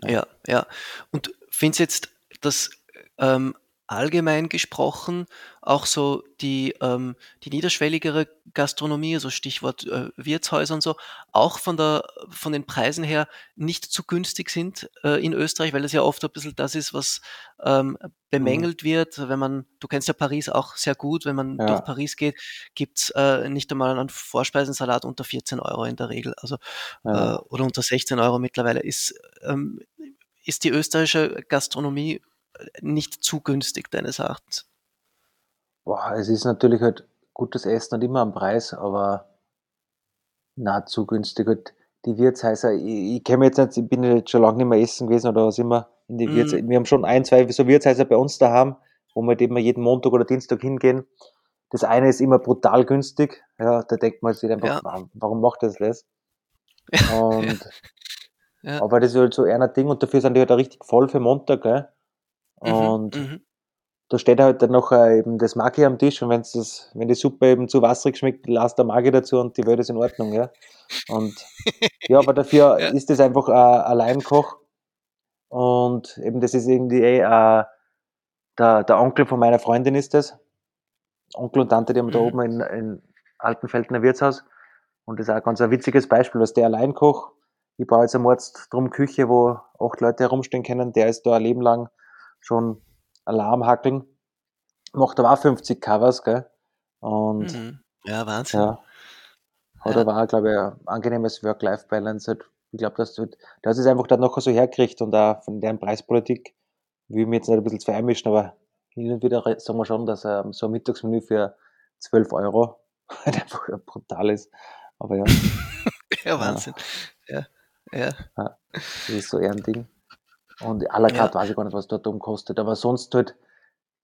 Ja, ja. ja. Und findest jetzt, dass ähm, allgemein gesprochen auch so die, ähm, die niederschwelligere Gastronomie, also Stichwort äh, Wirtshäuser und so, auch von, der, von den Preisen her nicht zu günstig sind äh, in Österreich, weil das ja oft ein bisschen das ist, was ähm, bemängelt mhm. wird. Wenn man, du kennst ja Paris auch sehr gut, wenn man ja. durch Paris geht, gibt's äh, nicht einmal einen Vorspeisensalat unter 14 Euro in der Regel, also ja. äh, oder unter 16 Euro mittlerweile. Ist, ähm, ist die österreichische Gastronomie nicht zu günstig deines Erachtens? Boah, es ist natürlich halt gutes Essen und immer am Preis, aber na zu günstig. Halt die Wirtshäuser, ich, ich kenne mich jetzt nicht, ich bin jetzt schon lange nicht mehr essen gewesen oder was immer in die mm. Wirtshäuser. Wir haben schon ein, zwei so Wirtshäuser bei uns daheim, wo wir eben jeden Montag oder Dienstag hingehen. Das eine ist immer brutal günstig. Ja, da denkt man sich einfach, ja. warum macht das das? (laughs) Und, ja. Aber das ist halt so ein Ding und dafür sind die halt auch richtig voll für Montag, gell? Mhm, und mhm. da steht halt dann noch äh, eben das Maggi am Tisch und wenn's das, wenn die Suppe eben zu wasserig schmeckt, lasst der Maggi dazu und die Welt ist in Ordnung, ja. Und (laughs) ja, aber dafür ja. ist das einfach äh, ein Alleinkoch und eben das ist irgendwie eh äh, der, der Onkel von meiner Freundin ist das. Onkel und Tante, die haben mhm. da oben in, in Altenfeldner Wirtshaus. Und das ist auch ganz ein witziges Beispiel, dass der Alleinkoch, ich baue jetzt einmal drum Küche, wo acht Leute herumstehen können, der ist da ein Leben lang schon Alarm hackeln. Macht aber auch 50 Covers, gell? Und mhm. ja, Wahnsinn. Ja. Hat ja. aber auch, glaube ich, ein angenehmes Work-Life-Balance. Halt. Ich glaube, dass du, das ist einfach dann noch so herkriegt und auch von deren Preispolitik will ich mich jetzt nicht ein bisschen zu einmischen, aber hin und wieder sagen wir schon, dass ähm, so ein Mittagsmenü für 12 Euro (laughs) halt einfach brutal ist. Aber ja. (laughs) ja, Wahnsinn. Ja. Ja. ja. Das ist so eher ein Ding. Und à la carte ja. weiß ich gar nicht, was dort umkostet. Aber sonst halt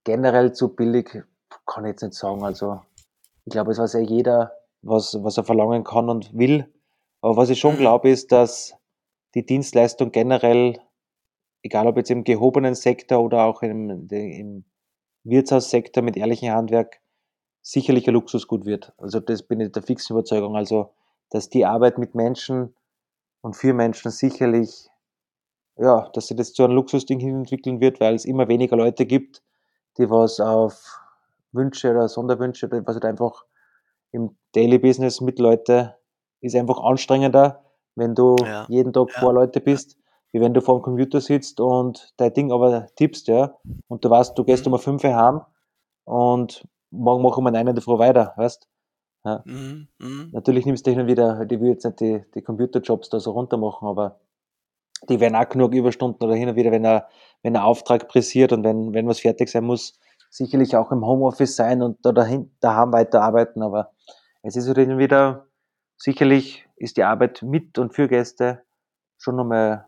generell zu billig, kann ich jetzt nicht sagen. Also ich glaube, es weiß ja jeder, was, was er verlangen kann und will. Aber was ich schon Mhm. glaube, ist, dass die Dienstleistung generell, egal ob jetzt im gehobenen Sektor oder auch im, im Wirtshaussektor mit ehrlichem Handwerk, sicherlich ein Luxusgut wird. Also das bin ich der fixen Überzeugung. Also, dass die Arbeit mit Menschen und für Menschen sicherlich, ja, dass sich das zu einem Luxusding hin entwickeln wird, weil es immer weniger Leute gibt, die was auf Wünsche oder Sonderwünsche, was halt einfach im Daily Business mit Leute ist einfach anstrengender, wenn du Ja, jeden Tag ja. vor Leute bist, wie wenn du vor dem Computer sitzt und dein Ding aber tippst, ja, und du weißt, du gehst Mhm. um fünf Uhr heim und morgen machen wir einen in der Früh weiter, weißt? Mhm. Mhm. Natürlich nimmst du hin und wieder, die will jetzt nicht die, die Computerjobs da so runter machen, aber die werden auch genug Überstunden oder hin und wieder, wenn er, wenn ein Auftrag pressiert und wenn, wenn was fertig sein muss, sicherlich auch im Homeoffice sein und da dahin, daheim weiterarbeiten, aber es ist halt hin wieder, sicherlich ist die Arbeit mit und für Gäste schon nochmal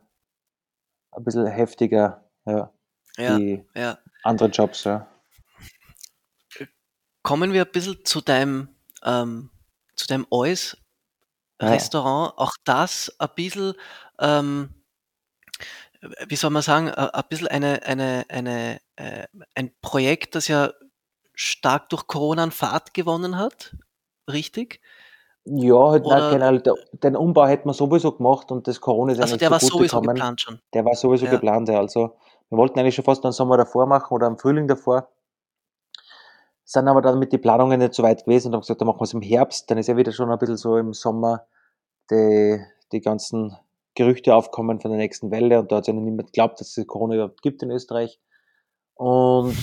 ein bisschen heftiger, ja, Ja, wie ja. andere Jobs, ja. Kommen wir ein bisschen zu deinem, ähm, zu deinem Eus Ja. Restaurant. Auch das ein bisschen, ähm, wie soll man sagen, ein bisschen eine, eine, eine, äh, ein Projekt, das ja stark durch Corona an Fahrt gewonnen hat. Richtig? Ja, halt, nein, Oder, generell, der, den Umbau hätten wir sowieso gemacht und das Corona ist also eigentlich der war zugute sowieso gekommen. geplant schon. Der war sowieso Ja. geplant, ja. Also, wir wollten eigentlich schon fast den Sommer davor machen oder im Frühling davor. Sind aber dann mit den Planungen nicht so weit gewesen und haben gesagt, dann machen wir es im Herbst. Dann ist ja wieder schon ein bisschen so im Sommer die, die ganzen Gerüchte aufkommen von der nächsten Welle und da hat ja niemand geglaubt, dass es Corona überhaupt gibt in Österreich. Und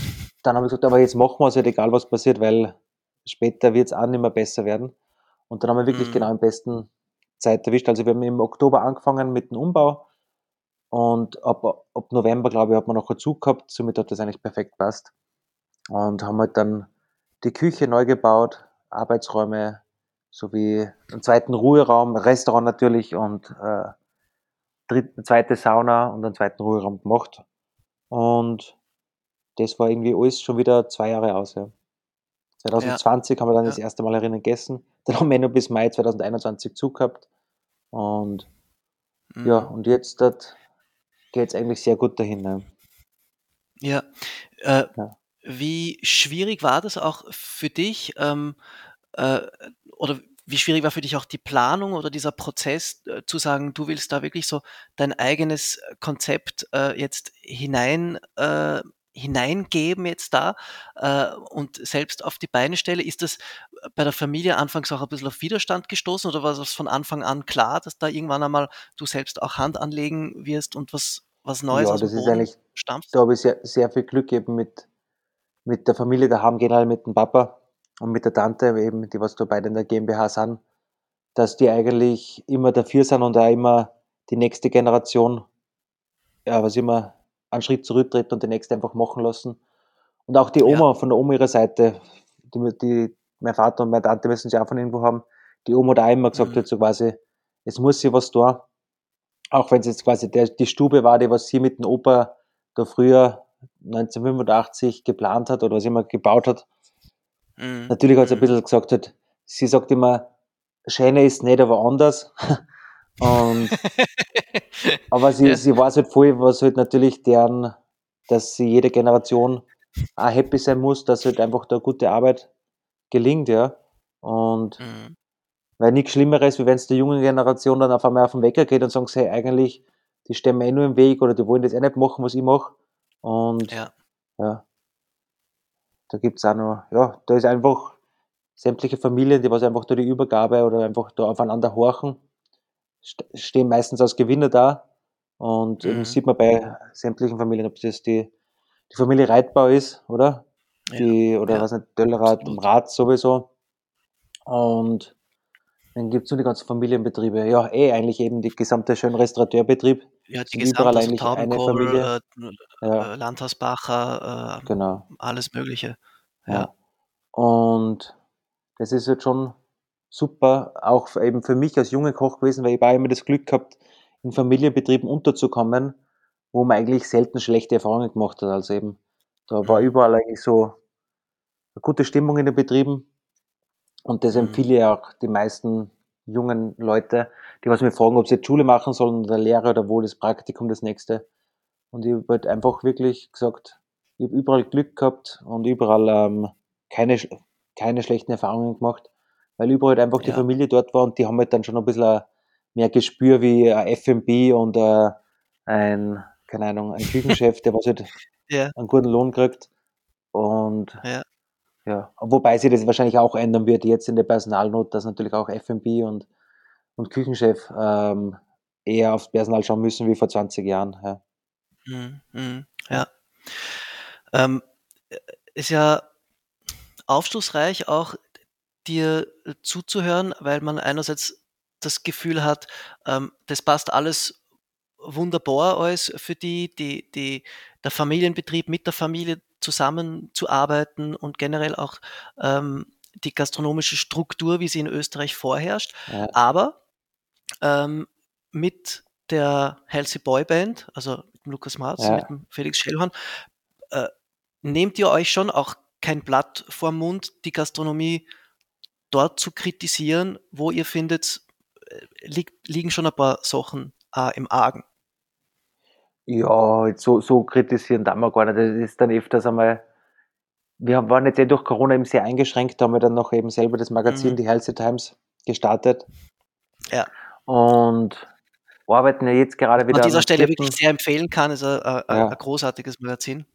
dann haben wir gesagt, aber jetzt machen wir es halt, egal was passiert, weil später wird es auch nicht mehr besser werden. Und dann haben wir wirklich Mhm. genau im besten Zeit erwischt. Also wir haben im Oktober angefangen mit dem Umbau und ab, ab November, glaube ich, hat man noch einen Zug gehabt. Somit hat das eigentlich perfekt passt. Und haben halt dann die Küche neu gebaut, Arbeitsräume sowie einen zweiten Ruheraum, Restaurant natürlich und äh, dritt, eine zweite Sauna und einen zweiten Ruheraum gemacht. Und das war irgendwie alles schon wieder zwei Jahre aus. Ja. 2020 haben wir dann Ja. das erste Mal herinnen gegessen. Dann haben wir noch bis Mai 2021 Zug gehabt. Und ja, Mhm. und jetzt geht es eigentlich sehr gut dahin. Ne? Ja. Äh, Ja. wie schwierig war das auch für dich, ähm, äh, oder wie schwierig war für dich auch die Planung oder dieser Prozess, äh, zu sagen, du willst da wirklich so dein eigenes Konzept äh, jetzt hinein, äh, hineingeben jetzt da äh, und selbst auf die Beine stelle? Ist das bei der Familie anfangs auch ein bisschen auf Widerstand gestoßen oder war das von Anfang an klar, dass da irgendwann einmal du selbst auch Hand anlegen wirst und was, was Neues Ja, aus dem ist eigentlich, stampfst? da habe ich sehr, sehr viel Glück eben mit, mit der Familie daheim, generell mit dem Papa und mit der Tante eben, die was da beide in der GmbH sind, dass die eigentlich immer dafür sind und auch immer die nächste Generation, ja, was immer einen Schritt zurücktritt und die nächste einfach machen lassen. Und auch die Ja. Oma von der Oma ihrer Seite, die, die, mein Vater und meine Tante müssen sie auch von irgendwo haben, die Oma hat auch immer gesagt, Mhm. hat so quasi, es muss sie was tun. Auch wenn es jetzt quasi der, die Stube war, die was sie mit dem Opa da früher 1985 geplant hat oder was immer gebaut hat. Mhm. Natürlich hat sie ein bisschen gesagt, hat, sie sagt immer, schöner ist nicht, aber anders. (laughs) Und, (laughs) aber sie, Ja. sie weiß halt voll, was halt natürlich deren, dass sie jede Generation auch happy sein muss, dass halt einfach da gute Arbeit gelingt, ja. Und Mhm. weil nichts Schlimmeres, wie wenn es der jungen Generation dann auf einmal auf den Wecker geht und sagen, hey, eigentlich, die stehen mir eh nur im Weg oder die wollen das eh nicht machen, was ich mache. Und Ja. ja, da gibt's auch noch, ja, da ist einfach sämtliche Familien, die was einfach da die Übergabe oder einfach da aufeinander horchen, st- stehen meistens als Gewinner da. Und eben Mhm. sieht man bei sämtlichen Familien, ob das die, die Familie Reitbau ist, oder? Ja. Die, oder Ja, was nicht, Döllerat, absolut. Rat sowieso. Und dann gibt's nur die ganzen Familienbetriebe. Ja, eh eigentlich eben die gesamte schön Restaurateurbetrieb. Ja, eine Taubenkobel, Familie. äh, Ja, äh, Landhausbacher, äh, genau. alles Mögliche. Ja. Ja. Und das ist jetzt schon super, auch eben für mich als junger Koch gewesen, weil ich auch immer das Glück gehabt, in Familienbetrieben unterzukommen, wo man eigentlich selten schlechte Erfahrungen gemacht hat. Also eben, da war Mhm. überall eigentlich so eine gute Stimmung in den Betrieben. Und das empfehle ich auch die meisten jungen Leute, die was mich fragen, ob sie jetzt Schule machen sollen oder Lehre oder wo das Praktikum das nächste. Und ich habe halt einfach wirklich gesagt, ich habe überall Glück gehabt und überall ähm, keine, keine schlechten Erfahrungen gemacht, weil überall halt einfach die Ja. Familie dort war und die haben halt dann schon ein bisschen mehr Gespür wie ein F&B und äh, ein, keine Ahnung, ein Küchenchef, der was halt (laughs) Ja, einen guten Lohn kriegt. Und ja. Ja, wobei sich das wahrscheinlich auch ändern wird jetzt in der Personalnot, dass natürlich auch F&B und, und Küchenchef ähm, eher aufs Personal schauen müssen wie vor 20 Jahren. Ja. Mhm, mhm, ja. Ähm, äh, ist ja aufschlussreich auch dir zuzuhören, weil man einerseits das Gefühl hat, ähm, das passt alles wunderbar alles für die, die, die, der Familienbetrieb mit der Familie zusammenzuarbeiten und generell auch ähm, die gastronomische Struktur, wie sie in Österreich vorherrscht. Ja. Aber ähm, mit der Healthy Boy Band, also mit dem Lukas Marz, Ja. mit dem Felix Schellhorn, äh, nehmt ihr euch schon auch kein Blatt vorm Mund, die Gastronomie dort zu kritisieren, wo ihr findet, äh, liegt, liegen schon ein paar Sachen äh, im Argen. Ja, jetzt so, so kritisieren darf man gar nicht. Das ist dann öfters einmal, wir waren jetzt eh durch Corona eben sehr eingeschränkt, da haben wir dann noch eben selber das Magazin, Mhm. die Healthy Times, gestartet. Ja. Und arbeiten ja jetzt gerade wieder An dieser Stelle wirklich sehr empfehlen kann, ist ein, ein, Ja. ein großartiges Magazin.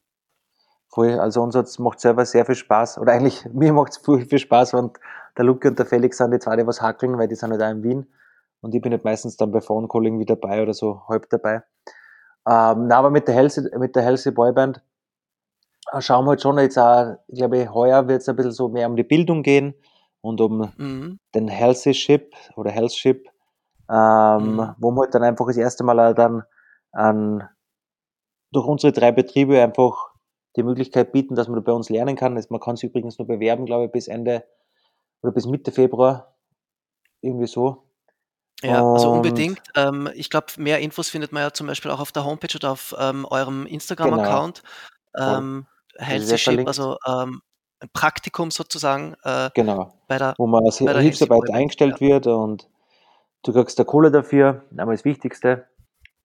Voll, also uns macht selber sehr viel Spaß. Oder eigentlich, (laughs) mir macht's viel, viel Spaß und der Luke und der Felix sind die zwei, die was hackeln, weil die sind halt auch in Wien. Und ich bin halt meistens dann bei Phone Calling wie dabei oder so halb dabei. Ähm, na, aber mit der Healthy, mit der Healthy Boyband äh, schauen wir halt schon jetzt auch, ich glaube, heuer wird es ein bisschen so mehr um die Bildung gehen und um Mhm. den Healthy Ship oder Health Ship, ähm, Mhm. wo wir halt dann einfach das erste Mal dann an, durch unsere drei Betriebe einfach die Möglichkeit bieten, dass man bei uns lernen kann. Man kann sich übrigens nur bewerben, glaube ich, bis Ende oder bis Mitte Februar. Irgendwie so. Ja, also unbedingt. Ähm, ich glaube, mehr Infos findet man ja zum Beispiel auch auf der Homepage oder auf ähm, eurem Instagram-Account. Ähm, ist Healthy ja Ship, verlinkt. also ähm, ein Praktikum sozusagen äh, Genau. bei der Wo man als Hilfsarbeiter, eingestellt wird und du kriegst da Kohle dafür, einmal das Wichtigste.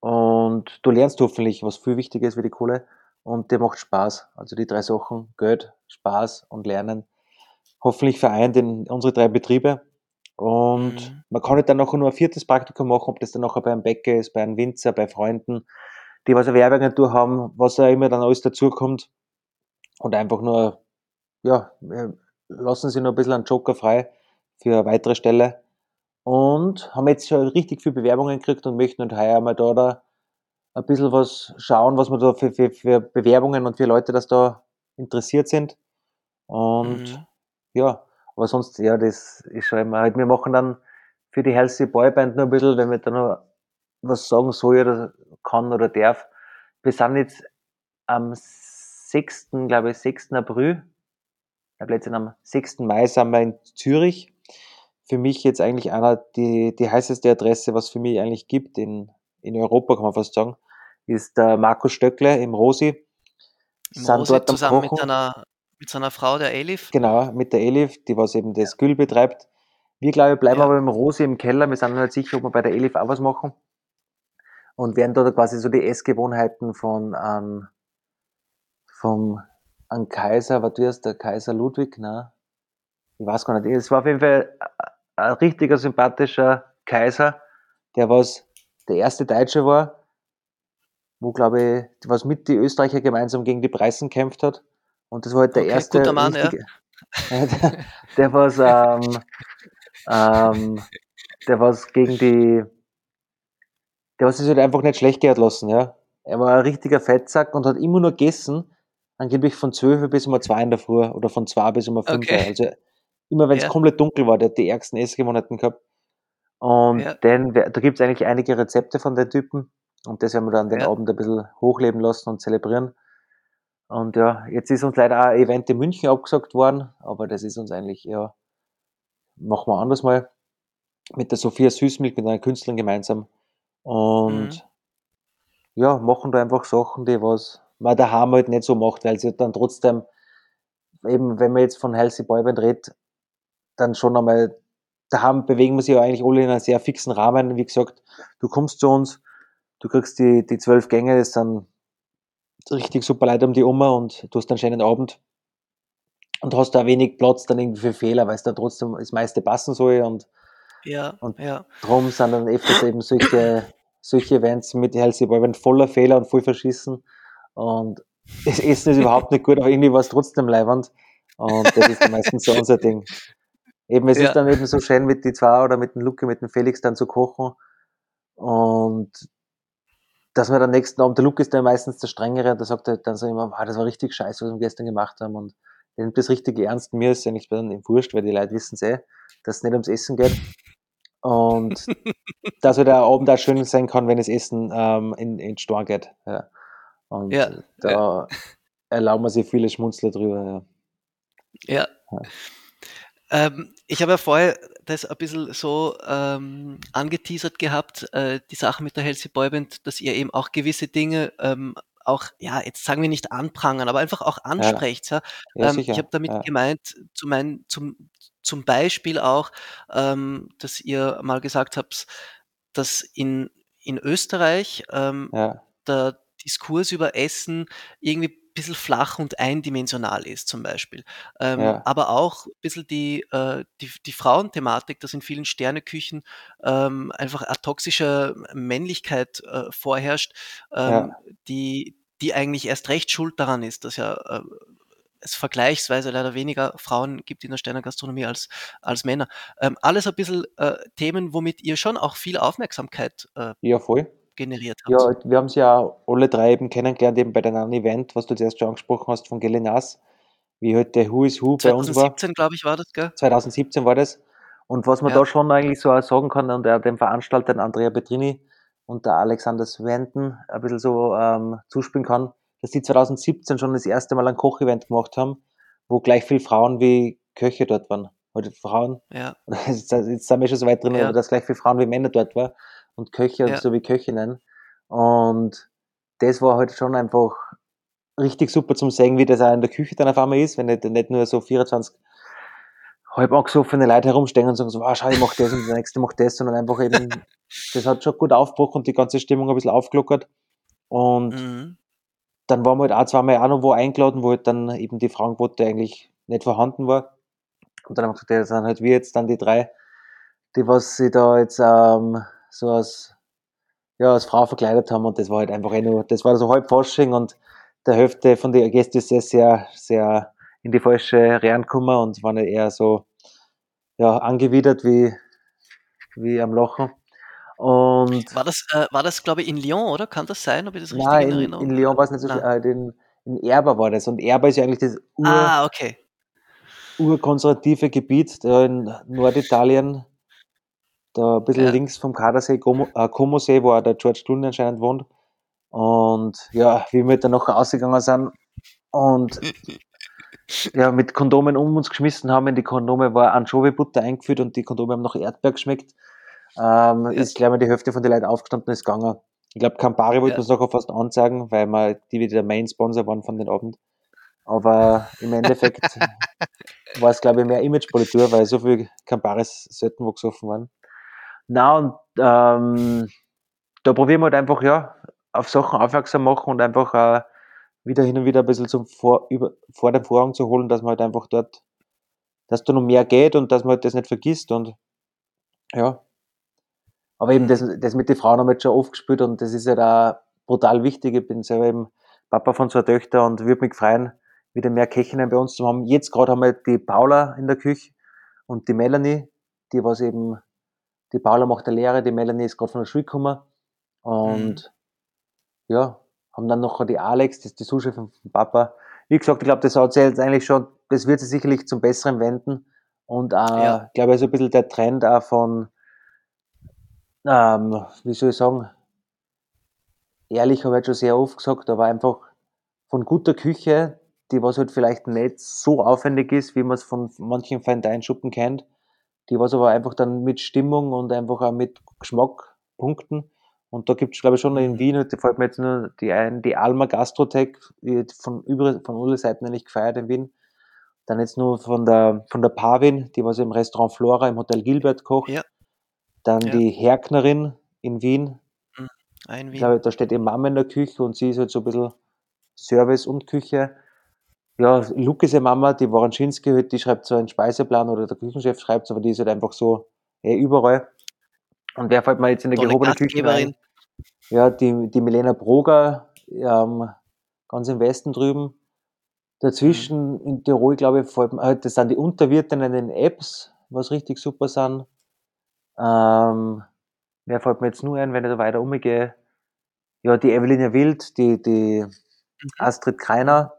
Und du lernst hoffentlich, was viel wichtiger ist wie die Kohle. Und dir macht Spaß. Also die drei Sachen, Geld, Spaß und Lernen, hoffentlich vereint in unsere drei Betriebe. Und Mhm. man kann halt dann nachher nur ein viertes Praktikum machen, ob das dann nachher bei einem Bäcker ist, bei einem Winzer, bei Freunden, die was eine Werbeagentur haben, was ja immer dann alles dazukommt. Und einfach nur, ja, lassen sie noch ein bisschen einen Joker frei für eine weitere Stelle. Und haben jetzt schon richtig viele Bewerbungen gekriegt und möchten und heuer mal da, da ein bisschen was schauen, was wir da für, für, für Bewerbungen und für Leute, das da interessiert sind. Und Mhm. ja, aber sonst, ja, das ist schon immer halt, wir machen dann für die Healthy Boy Band nur ein bisschen, wenn wir da noch was sagen soll oder kann oder darf. Wir sind jetzt am 6., glaube ich, 6. April, ich glaube letztens am 6. Mai sind wir in Zürich. Für mich jetzt eigentlich einer, die, die heißeste Adresse, was für mich eigentlich gibt in, in Europa, kann man fast sagen, ist der Markus Stöckle im Rosi. Im Sind Rosi dort am zusammen mit Kochen. Mit seiner Frau, der Elif. Genau, mit der Elif, die was eben das Gül betreibt. Wir, glaube ich, bleiben Ja. aber im Rosi im Keller. Wir sind noch nicht sicher, ob wir bei der Elif auch was machen. Und werden da quasi so die Essgewohnheiten von, ähm, vom, an Kaiser, was du hast, der Kaiser Ludwig, ne? Ich weiß gar nicht. Es war auf jeden Fall ein- ein richtiger sympathischer Kaiser, der was der erste Deutsche war, wo, glaube ich, was mit die Österreicher gemeinsam gegen die Preisen kämpft hat. Und das war halt der Okay, erste guter Mann, ja. richtige, (laughs) der, der was ähm, ähm, der was gegen die der was sich halt einfach nicht schlecht gehört lassen, ja. Er war ein richtiger Fettsack und hat immer nur gegessen, angeblich von 12 bis um 2 in der Früh oder von 2 bis um 5. Okay. Also immer wenn es Ja. komplett dunkel war, der hat die ärgsten Essgewohnheiten gehabt. Und Ja. den, da gibt's eigentlich einige Rezepte von den Typen und das werden wir dann den Ja. Abend ein bisschen hochleben lassen und zelebrieren. Und ja, jetzt ist uns leider auch ein Event in München abgesagt worden, aber das ist uns eigentlich, ja, machen wir anders mal. Mit der Sophia Süßmilch, mit einer Künstlerin gemeinsam. Und Mhm. ja, machen da einfach Sachen, die was man daheim halt nicht so macht, weil sie dann trotzdem, eben wenn man jetzt von Healthy Boyband redet, dann schon einmal, daheim bewegen wir sich ja eigentlich alle in einem sehr fixen Rahmen. Wie gesagt, du kommst zu uns, du kriegst die, die zwölf Gänge, das sind richtig super Leute um die Oma und du hast einen schönen Abend und hast da wenig Platz dann irgendwie für Fehler, weil es dann trotzdem das meiste passen soll und, ja, und ja. darum sind dann öfters eben solche, solche Events mit Hellseeball voller Fehler und voll verschissen und das Essen ist überhaupt nicht gut, aber irgendwie war es trotzdem leibend und das ist dann meistens so unser Ding. Eben, es ja. ist dann eben so schön mit die zwei oder mit dem Luke, mit dem Felix dann zu kochen und dass wir dann nächsten Abend, der Luke ist dann meistens der Strengere, und der sagt dann so immer, wow, das war richtig scheiße, was wir gestern gemacht haben und der nimmt das richtig ernst. Mir ist eigentlich dann im Wurscht, weil die Leute wissen es eh, dass es nicht ums Essen geht. Und (laughs) dass der Abend auch schön sein kann, wenn das Essen ähm, in, in Storn geht. Ja. Und ja, da ja. (laughs) erlauben wir sich viele Schmunzler drüber. Ja. ja. Ähm, ich habe ja vorher das ein bisschen so ähm, angeteasert gehabt, äh, die Sache mit der Healthy Boyband, dass ihr eben auch gewisse Dinge ähm, auch, ja, jetzt sagen wir nicht anprangern, aber einfach auch ansprecht. Ja. ja. Ähm, ich habe damit ja. gemeint, zu mein, zum, zum Beispiel auch, ähm, dass ihr mal gesagt habt, dass in, in Österreich ähm, ja. der Diskurs über Essen irgendwie bisschen flach und eindimensional ist zum Beispiel. Ähm, ja. Aber auch ein bisschen die, äh, die, die Frauenthematik, dass in vielen Sterneküchen ähm, einfach eine toxische Männlichkeit äh, vorherrscht, ähm, ja. die, die eigentlich erst recht schuld daran ist, dass ja äh, es vergleichsweise leider weniger Frauen gibt in der Sternegastronomie als, als Männer. Ähm, alles ein bisschen äh, Themen, womit ihr schon auch viel Aufmerksamkeit äh, ja, voll. Generiert habt. Ja, wir haben sie ja alle drei eben kennengelernt, eben bei deinem Event, was du zuerst schon angesprochen hast von Gelenas, wie halt der Who is Who bei uns war. 2017, glaube ich, war das, gell? 2017 war das. Und was man ja. da schon eigentlich so sagen kann, und dem Veranstalter, Andrea Petrini, und der Alexander Swenten ein bisschen so ähm, zuspielen kann, dass die 2017 schon das erste Mal ein Kochevent gemacht haben, wo gleich viel Frauen wie Köche dort waren. Oder Frauen. Ja. (laughs) Jetzt, jetzt sind wir schon so weit drin, ja. dass gleich viel Frauen wie Männer dort waren und Köche ja. so wie Köchinnen. Und das war halt schon einfach richtig super zum sehen, wie das auch in der Küche dann auf einmal ist, wenn nicht, nicht nur so 24 halb angesoffene Leute herumstehen und sagen so, ah, schau, ich mach das und der nächste macht das, sondern einfach eben, (laughs) das hat schon gut aufgebrochen und die ganze Stimmung ein bisschen aufgelockert. Und mhm. dann waren wir halt auch zweimal auch noch wo eingeladen, wo halt dann eben die Frauenquote eigentlich nicht vorhanden war. Und dann haben wir gesagt, ja, das sind halt wir jetzt dann die drei, die was sie da jetzt ähm, so als, ja, als Frau verkleidet haben und das war halt einfach eh nur, das war so halb Fasching und der Hälfte von den Gästen ist sehr, sehr, sehr in die falsche Reihen gekommen und waren eher so ja, angewidert wie, wie am Lachen. Und war das, äh, war das, glaube ich, in Lyon, oder? Kann das sein, ob ich das richtig nein, in Erinnerung in Lyon war es nicht so, äh, in, in Erba war das. Und Erba ist ja eigentlich das Ur, ah, okay. urkonservative Gebiet da in Norditalien, da ein bisschen ja. links vom Kadersee, äh, Como-See, wo auch der George Clooney anscheinend wohnt. Und ja, wie wir dann nachher ausgegangen sind und ja, mit Kondomen um uns geschmissen haben. In die Kondome war Anchovy-Butter eingeführt und die Kondome haben nach Erdbeer geschmeckt. Ähm, ja. Ist gleich mal die Hälfte von den Leuten aufgestanden und ist gegangen. Ich glaube, Campari wollte ja. uns nachher fast anzeigen, weil wir die wieder der Main-Sponsor waren von den Abend. Aber im Endeffekt (laughs) war es, glaube ich, mehr Imagepolitur, weil so viel Camparis selten wo gesoffen waren. Na und ähm, da probieren wir halt einfach, ja, auf Sachen aufmerksam machen und einfach äh, wieder hin und wieder ein bisschen zum vor, über, vor den Vorhang zu holen, dass man halt einfach dort, dass da noch mehr geht und dass man halt das nicht vergisst und ja. Aber eben das, das mit den Frauen haben wir jetzt schon oft gespielt und das ist ja da brutal wichtig. Ich bin selber eben Papa von zwei Töchtern und würde mich freuen, wieder mehr Köchinnen bei uns zu haben. Jetzt gerade haben wir die Paula in der Küche und die Melanie, die was eben, die Paula macht eine Lehre, die Melanie ist gerade von der Schule gekommen und mhm. ja, haben dann noch die Alex, das ist die Zuschauerin von Papa. Wie gesagt, ich glaube, das hat sie jetzt eigentlich schon, das wird sie sicherlich zum Besseren wenden. Und äh, ja. ich glaube, so ein bisschen der Trend auch von, ähm, wie soll ich sagen, ehrlich habe ich schon sehr oft gesagt, aber einfach von guter Küche, die was halt vielleicht nicht so aufwendig ist, wie man es von manchen Fine-Dine-Schuppen kennt, die was aber einfach dann mit Stimmung und einfach auch mit Geschmack punkten und da gibt es, glaube ich, schon in mhm. Wien, da fällt mir jetzt nur die ein, die Alma Gastrotech, von, über, von alle Seiten eigentlich gefeiert in Wien. Dann jetzt nur von der, von der Pavin, die was im Restaurant Flora im Hotel Gilbert kocht. Ja. Dann Ja. die Herknerin in Wien. Ein Ich Wien. glaube, da steht eben Mama in der Küche und sie ist halt so ein bisschen Service und Küche. Ja, Luke ist ja Mama, die Waranschinski, halt, die schreibt so einen Speiseplan oder der Küchenchef schreibt aber die ist halt einfach so eh überall. Und wer fällt mir jetzt in der Tolle gehobenen Küche rein? Ja, die, die Milena Broger, ähm, ganz im Westen drüben. Dazwischen in Tirol, glaube ich, fällt mir, halt, das sind die Unterwirtinnen in den Apps, was richtig super sind. Ähm, wer fällt mir jetzt nur ein, wenn ich da weiter umgehe? Ja, die Evelina Wild, die, die Mhm. Astrid Kreiner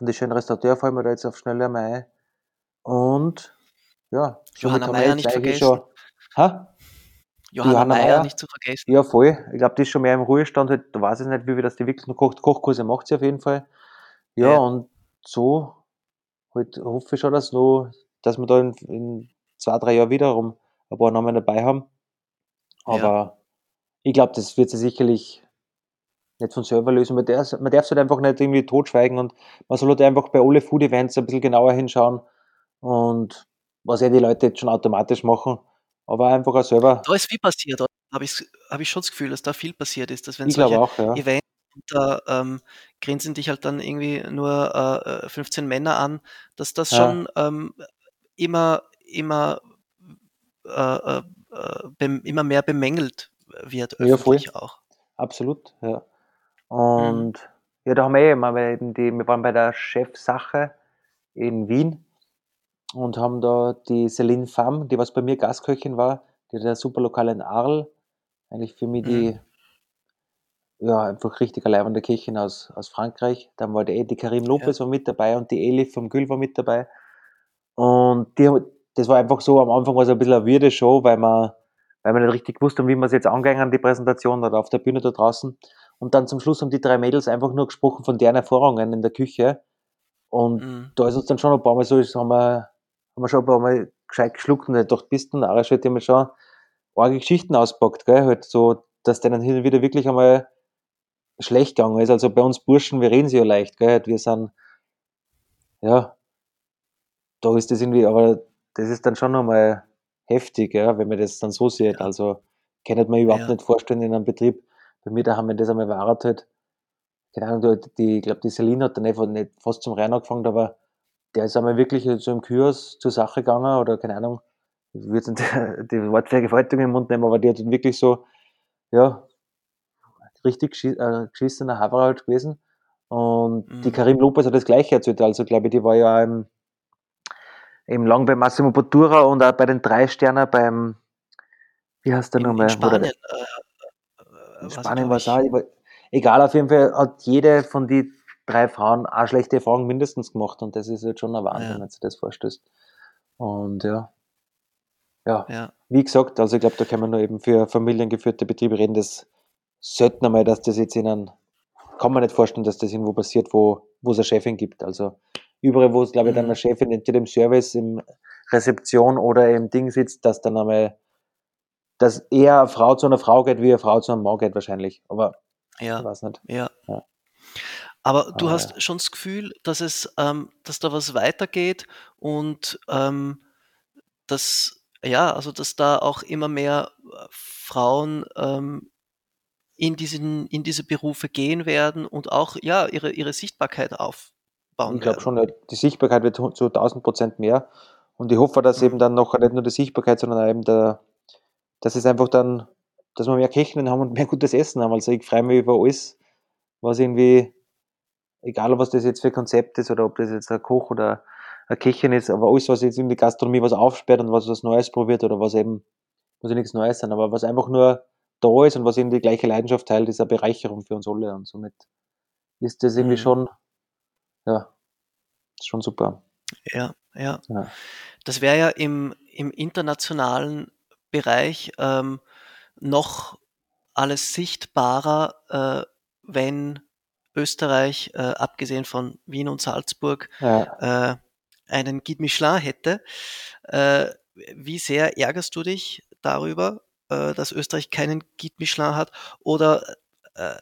von die schönen Restaurateur fallen mir da jetzt auf schnell einmal ein. Und ja, Johanna wir jetzt nicht vergessen. Schon, ha? Johanna, Johanna Meyer. nicht zu vergessen. Ja, voll. Ich glaube, die ist schon mehr im Ruhestand. Halt, da weiß ich nicht, wie wir das die wirklich noch kocht. Kochkurse macht sie auf jeden Fall. Ja, Ja. und so halt, hoffe ich schon, dass, noch, dass wir da in, in zwei, drei Jahren wiederum ein paar Namen dabei haben. Ja. Aber ich glaube, das wird sich sicherlich nicht von selber lösen. Man darf, man darf es halt einfach nicht irgendwie totschweigen und man soll halt einfach bei alle Food Events ein bisschen genauer hinschauen und was ja die Leute jetzt schon automatisch machen, aber einfach auch selber. Da ist viel passiert. Da habe ich, hab ich schon das Gefühl, dass da viel passiert ist. Dass wenn Ich solche auch, ja. Events und da ähm, grinsen dich halt dann irgendwie nur äh, äh, 15 Männer an, dass das Ja. schon ähm, immer, immer, äh, äh, äh, immer mehr bemängelt wird, Ja, voll. öffentlich auch. Absolut, ja. Mhm. Und ja, da haben wir eh mal eben die, wir waren bei der Chefsache in Wien und haben da die Celine Pham, die was bei mir Gastköchin war, die hat ein super Lokal in Arles, eigentlich für mich die, ja, einfach richtig leibende Köchin aus, aus Frankreich. Dann war die, die Karim Lopez war mit dabei und die Elif vom Gül war mit dabei. Und die, das war einfach so, am Anfang war es ein bisschen eine weirde Show, weil man, weil wir nicht richtig gewusst haben, wie wir es jetzt angehen, die Präsentation oder auf der Bühne da draußen. Und dann zum Schluss haben die drei Mädels einfach nur gesprochen von deren Erfahrungen in der Küche. Und Mhm. da ist uns dann schon ein paar Mal so, haben wir, haben wir schon ein paar Mal gescheit geschluckt und ich dachte, bist du narrisch, halt, die haben schon arge Geschichten auspackt, gell, halt so, dass denen hin und wieder wirklich einmal schlecht gegangen ist. Also bei uns Burschen, wir reden sie ja leicht, gell, halt, wir sind, ja, da ist das irgendwie, aber das ist dann schon nochmal heftig, ja, wenn man das dann so sieht. Also kann ich mir überhaupt Ja. nicht vorstellen in einem Betrieb. Bei mir, da haben wir das einmal wahrheit halt. Keine Ahnung, die- die, ich glaube, die Celine hat dann nicht fast zum Rein angefangen, aber der ist einmal wirklich so im Kiosk zur Sache gegangen oder keine Ahnung, ich würde nicht (laughs) die Wortvergewaltigung im Mund nehmen, aber die hat dann wirklich so, ja, richtig geschi äh, geschissener Haver halt gewesen. Und die Mhm. Karim Lopez hat das gleiche erzählt. Also, glaube ich, die war ja im, im lang bei Massimo Bottura und auch bei den drei Sterner beim, wie heißt der nochmal? Spanien. Äh, äh, Spanien war es auch. Egal, auf jeden Fall hat jede von die drei Frauen eine schlechte Erfahrung mindestens gemacht und das ist jetzt schon ein Wahnsinn, Ja. wenn du dir das vorstellst. Und ja, ja, Ja, wie gesagt, also ich glaube, da kann man nur eben für familiengeführte Betriebe reden, das selten einmal, dass das jetzt in einem, kann man nicht vorstellen, dass das irgendwo passiert, wo, wo es eine Chefin gibt. Also überall, wo es, glaube ich, dann Mhm. eine Chefin entweder im Service, im Rezeption oder im Ding sitzt, dass dann einmal, dass eher eine Frau zu einer Frau geht, wie eine Frau zu einem Mann geht wahrscheinlich. Aber ich ja, weiß nicht. ja. Ja. Aber du Ah, hast ja. schon das Gefühl, dass es, ähm, dass da was weitergeht und ähm, dass, ja, also dass da auch immer mehr äh, Frauen ähm, in diesen, in diese Berufe gehen werden und auch ja ihre, ihre Sichtbarkeit aufbauen Ich glaube schon, ja, die Sichtbarkeit wird zu 1000 Prozent mehr. Und ich hoffe, dass Mhm. eben dann noch nicht nur die Sichtbarkeit, sondern eben der, dass es einfach dann, dass wir mehr Köchinnen haben und mehr gutes Essen haben. Also ich freue mich über alles, was irgendwie, egal was das jetzt für ein Konzept ist oder ob das jetzt ein Koch oder eine Köchin ist, aber alles, was jetzt in die Gastronomie was aufsperrt und was was Neues probiert oder was eben, muss ja nichts Neues sein, aber was einfach nur da ist und was eben die gleiche Leidenschaft teilt, ist eine Bereicherung für uns alle und somit ist das irgendwie Mhm. schon, ja, schon super. Ja, ja. Ja. Das wäre ja im, im internationalen Bereich ähm, noch alles sichtbarer, äh, wenn Österreich, äh, abgesehen von Wien und Salzburg, Ja. äh, einen Guide Michelin hätte. Äh, wie sehr ärgerst du dich darüber, äh, dass Österreich keinen Guide Michelin hat? Oder äh,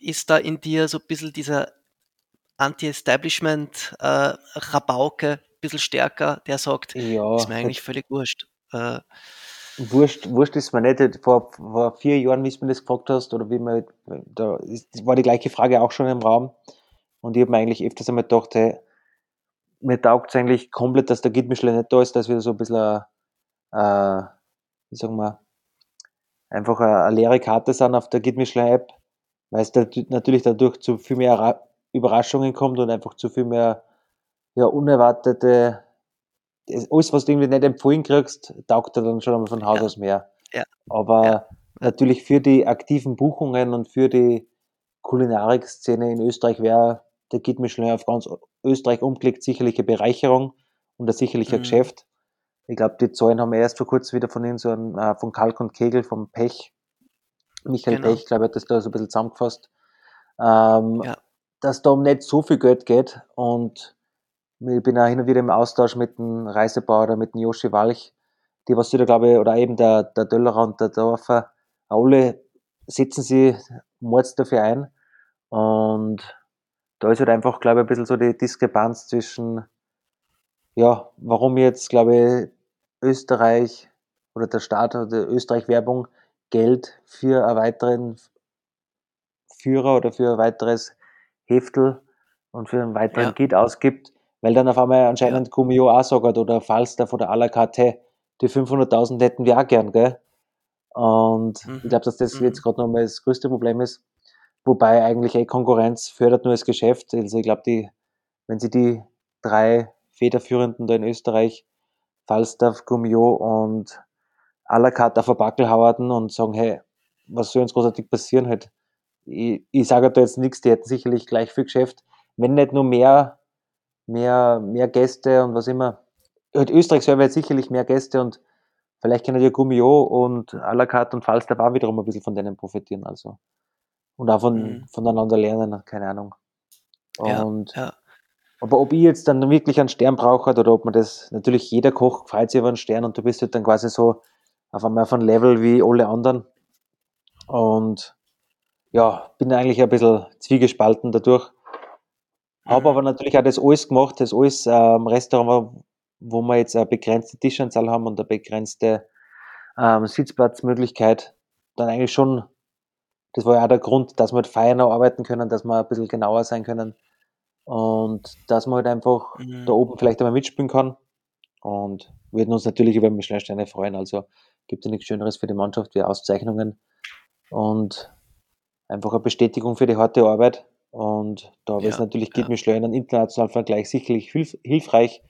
ist da in dir so ein bisschen dieser Anti-Establishment-Rabauke, bisschen stärker, der sagt, Ja, ist mir eigentlich völlig wurscht. Wurscht, wurscht ist mir nicht. Vor, vor vier Jahren, wie du mir das gefragt hast, oder wie man, da ist, war die gleiche Frage auch schon im Raum. Und ich habe mir eigentlich öfters einmal gedacht, hey, mir taugt es eigentlich komplett, dass der Michelin nicht da ist, dass wir so ein bisschen, äh, wie sagen wir, einfach eine, eine leere Karte sind auf der Git Michelin App, weil es natürlich dadurch zu viel mehr Überraschungen kommt und einfach zu viel mehr ja, unerwartete alles, was du irgendwie nicht empfohlen kriegst, taugt dir dann schon einmal von Haus ja. aus mehr. Ja. Aber ja. natürlich für die aktiven Buchungen und für die Kulinarik-Szene in Österreich wäre der Git Michelin auf ganz Österreich umgelegt sicherlich eine Bereicherung und ein sicherlicher mhm. Geschäft. Ich glaube, die Zahlen haben wir erst vor kurzem wieder von ihnen, so ein, äh, von Kalk und Kegel, vom Pech. Michael genau. Pech, glaube ich, hat das da so ein bisschen zusammengefasst. Ähm, ja. Dass da um nicht so viel Geld geht und ich bin auch hin und wieder im Austausch mit dem Reisebauer oder mit dem Joshi Walch, die was da glaube ich, oder eben der, der Döllerer und der Dorfer, alle setzen sie mords dafür ein. Und da ist halt einfach, glaube ich, ein bisschen so die Diskrepanz zwischen, ja, warum jetzt, glaube ich, Österreich oder der Staat oder Österreich-Werbung Geld für einen weiteren Führer oder für ein weiteres Heftel und für einen weiteren ja. Kit ausgibt, weil dann auf einmal anscheinend. Kumio auch sagt oder Falstaff oder à la carte, die 500.000 hätten wir auch gern, gell? Und mhm. ich glaube, dass das mhm. jetzt gerade nochmal das größte Problem ist. Wobei eigentlich eh Konkurrenz fördert nur das Geschäft. Also ich glaube, die, wenn sie die drei Federführenden da in Österreich, Falstaff, Gummio und à la carte auf der Backel hauerten und sagen, hey, was soll uns großartig passieren halt? Ich, ich sage da jetzt nichts, die hätten sicherlich gleich viel Geschäft. Wenn nicht nur mehr mehr, mehr Gäste und was immer. Halt Österreich selber hat sicherlich mehr Gäste und vielleicht können ja Gummio und à la carte und Falstaff auch wiederum ein bisschen von denen profitieren. Also. Und auch von, mhm. voneinander lernen, keine Ahnung. Und, ja, ja. Aber ob ich jetzt dann wirklich einen Stern brauche oder ob man das, natürlich jeder Koch freut sich über einen Stern und du bist halt dann quasi so auf einmal auf einem Level wie alle anderen. Und ja, bin eigentlich ein bisschen zwiegespalten dadurch. Habe aber natürlich auch das alles gemacht, das alles ähm, Restaurant, wo wir jetzt eine begrenzte Tischanzahl haben und eine begrenzte ähm, Sitzplatzmöglichkeit, dann eigentlich schon, das war ja auch der Grund, dass wir halt feiner arbeiten können, dass wir ein bisschen genauer sein können und dass man halt einfach mhm. da oben vielleicht einmal mitspielen kann und wir würden uns natürlich über Michelin-Sterne freuen, also gibt es nichts Schöneres für die Mannschaft wie Auszeichnungen und einfach eine Bestätigung für die harte Arbeit und da ja, ist natürlich geht ja. mir in einem internationalen Vergleich sicherlich hilf hilfreich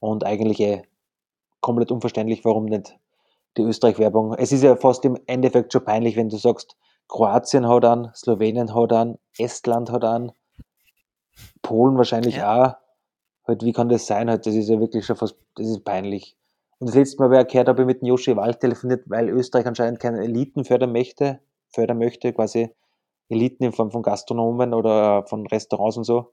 und eigentlich eh komplett unverständlich, warum nicht die Österreich-Werbung. Es ist ja fast im Endeffekt schon peinlich, wenn du sagst, Kroatien hat an, Slowenien hat an, Estland hat an, Polen wahrscheinlich ja. auch. Halt, wie kann das sein? Halt, das ist ja wirklich schon fast, das ist peinlich. Und das letzte Mal, wer gehört habe, ich mit Joshi Wald telefoniert, weil Österreich anscheinend keine Eliten fördern möchte, fördern möchte, quasi Eliten in Form von Gastronomen oder von Restaurants und so.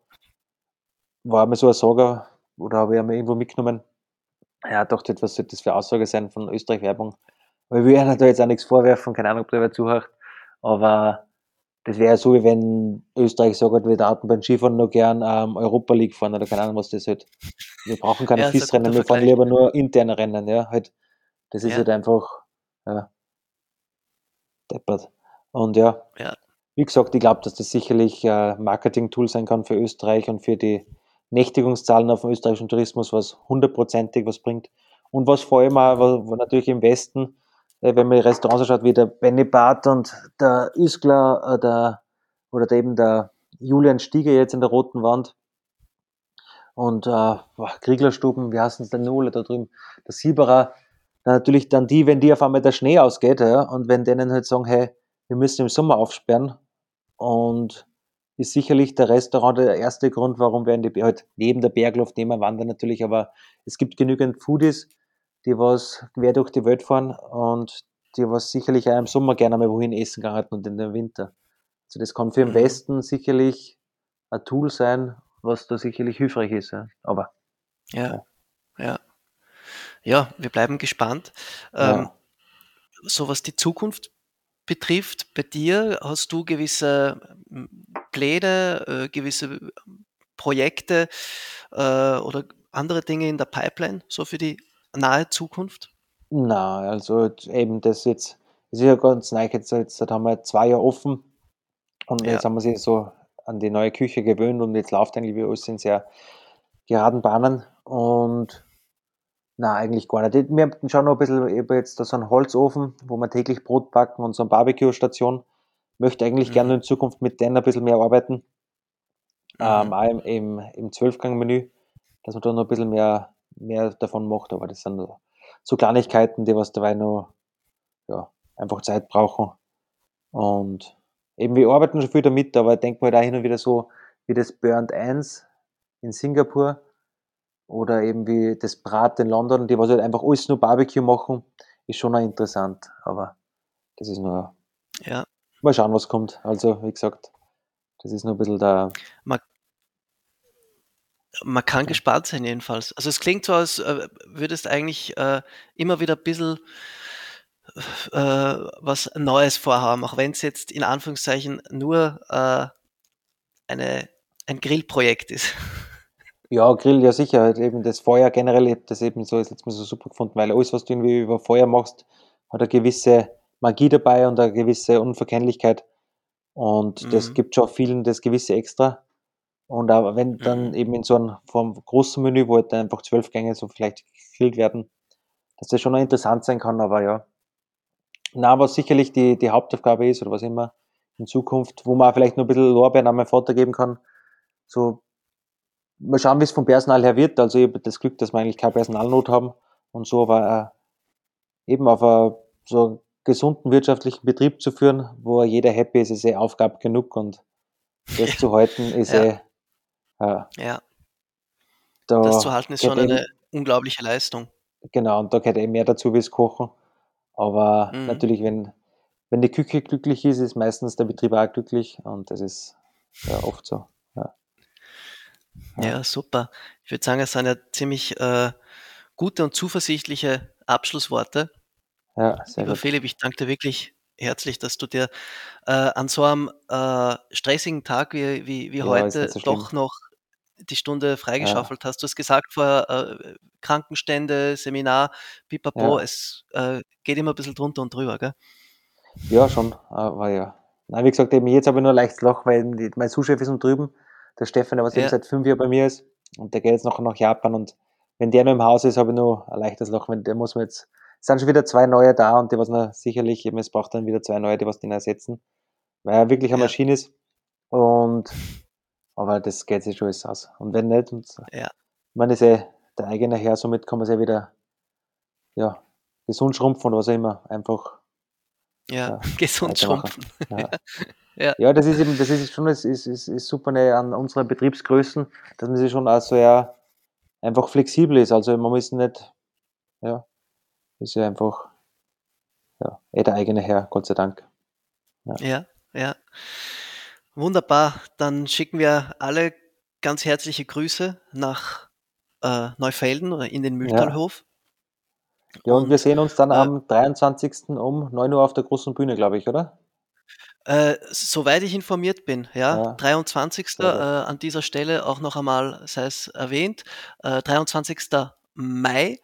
War mir so ein Sorge oder habe ich mir irgendwo mitgenommen. Ja, dachte, was sollte das für Aussage sein von Österreich-Werbung? Aber ich will ja da jetzt auch nichts vorwerfen, keine Ahnung, ob der zuhört, aber das wäre so, wie wenn Österreich sagt, wir daten beim Skifahren nur gern ähm, Europa League fahren oder keine Ahnung, was das halt. Wir brauchen keine ja, FIS-Rennen, wir fahren lieber nur interne Rennen, ja, halt. Das ist ja. halt einfach, ja, deppert. Und ja, ja wie gesagt, ich glaube, dass das sicherlich ein Marketing-Tool sein kann für Österreich und für die Nächtigungszahlen auf dem österreichischen Tourismus, was hundertprozentig was bringt. Und was vor allem auch, natürlich im Westen, äh, wenn man Restaurants anschaut, wie der Benny Bart und der Üskler äh, der, oder der eben der Julian Stieger jetzt in der Roten Wand und äh, Krieglerstuben, wie heißen es denn Null da drüben, der Sieberer, natürlich dann die, wenn die auf einmal der Schnee ausgeht, ja, und wenn denen halt sagen, hey, wir müssen im Sommer aufsperren, und ist sicherlich der Restaurant der erste Grund, warum werden die halt neben der Bergluft nehmen wandern natürlich, aber es gibt genügend Foodies, die was quer durch die Welt fahren und die was sicherlich auch im Sommer gerne mal wohin essen gegangen und in den Winter. Also das kann für den mhm. Westen sicherlich ein Tool sein, was da sicherlich hilfreich ist. Ja. Aber ja, ja. Ja, wir bleiben gespannt. Ja. Ähm, so was die Zukunft betrifft, bei dir hast du gewisse hm, Pläne, äh, gewisse Projekte äh, oder andere Dinge in der Pipeline, so für die nahe Zukunft? Na, also eben das jetzt, ist ja ganz neu, jetzt, jetzt haben wir zwei Jahre offen und Ja. jetzt haben wir sich so an die neue Küche gewöhnt und jetzt läuft eigentlich wie alles in sehr geraden Bahnen und na, eigentlich gar nicht. Wir haben schon noch ein bisschen, ich habe jetzt da so einen Holzofen, wo wir täglich Brot backen und so eine Barbecue-Station. Möchte eigentlich Mhm. gerne in Zukunft mit denen ein bisschen mehr arbeiten. Ähm, Mhm. auch im, im, im Zwölfgang-Menü, dass man da noch ein bisschen mehr, mehr davon macht, aber das sind so- so Kleinigkeiten, die was dabei noch ja, einfach Zeit brauchen. Und eben, wir arbeiten schon viel damit, aber ich denke mal da hin und wieder so wie das Burnt 1 in Singapur oder eben wie das Brat in London, die was halt einfach alles nur Barbecue machen, ist schon auch interessant. Aber das ist nur, Ja, mal schauen, was kommt. Also, wie gesagt, das ist nur ein bisschen der, man kann gespannt sein jedenfalls. Also es klingt so, als äh, würdest eigentlich äh, immer wieder ein bisschen äh, was Neues vorhaben, auch wenn es jetzt in Anführungszeichen nur äh, eine, ein Grillprojekt ist. (laughs) Ja, Grill, ja sicher. Halt eben das Feuer generell, ich hab das eben so, ist jetzt mal so super gefunden, weil alles, was du irgendwie über Feuer machst, hat eine gewisse Magie dabei und eine gewisse Unverkennlichkeit. Und das Mhm. gibt schon vielen das gewisse Extra. Und aber wenn dann Mhm. eben in so einem vom großen Menü, wo halt einfach zwölf Gänge so vielleicht gefüllt werden, dass das schon noch interessant sein kann, aber ja. Na, was sicherlich die, die Hauptaufgabe ist oder was immer in Zukunft, wo man vielleicht noch ein bisschen Lorbeeren an meinen Vater geben kann, so mal schauen, wie es vom Personal her wird. Also ich habe das Glück, dass wir eigentlich keine Personalnot haben und so, aber äh, eben auf einen, so einen gesunden wirtschaftlichen Betrieb zu führen, wo jeder happy ist, ist eh Aufgabe genug und das (laughs) zu halten ist Ja. eh, äh, Ja, da das zu halten ist schon eben- eine unglaubliche Leistung. Genau, und da gehört eh mehr dazu wie das Kochen. Aber Mhm. natürlich, wenn, wenn die Küche glücklich ist, ist meistens der Betrieb auch glücklich und das ist ja oft so. Ja. Ja. Ja, super. Ich würde sagen, es sind ja ziemlich äh, gute und zuversichtliche Abschlussworte. Ja, sehr Lieber gut. Philipp, ich danke dir wirklich herzlich, dass du dir äh, an so einem äh, stressigen Tag wie, wie, wie Ja, heute so doch noch die Stunde freigeschaufelt hast. Du hast gesagt vorher, äh, Krankenstände, Seminar, pipapo, Ja. es äh, geht immer ein bisschen drunter und drüber, gell? Ja, schon, aber ja. Nein, wie gesagt, eben jetzt habe ich nur ein leichtes Loch, weil mein Sous-Chef ist unten drüben, der Stefan, der was Ja. eben seit fünf Jahren bei mir ist und der geht jetzt nachher nach Japan und wenn der noch im Haus ist, habe ich nur ein leichtes Loch, wenn der muss man jetzt, es sind schon wieder zwei neue da und die was noch sicherlich, eben es braucht dann wieder zwei neue, die was den ersetzen, weil er wirklich eine Ja. Maschine ist und aber das geht sich schon alles aus. Und wenn nicht, und Ja. man ist eh der eigene Herr, somit kann man sich eh wieder ja, gesund schrumpfen oder was auch immer. Einfach Ja, Ja, (laughs) gesund schrumpfen. Ja. (laughs) Ja. ja, das ist eben, das ist schon, es ist, ist, ist super ne, an unseren Betriebsgrößen, dass man sich schon auch so ja einfach flexibel ist. Also man muss nicht, ja, ist ja einfach ja, eh der eigene Herr, Gott sei Dank. Ja, ja. Wunderbar. Dann schicken wir alle ganz herzliche Grüße nach äh, Neufelden oder in den Mühltalhof. Ja, und, wir Und, sehen uns dann äh, am 23. um 9 Uhr auf der großen Bühne, glaube ich, oder? Äh, soweit ich informiert bin, ja, Ja. 23. Äh, an dieser Stelle auch noch einmal, sei es erwähnt, äh, 23. Mai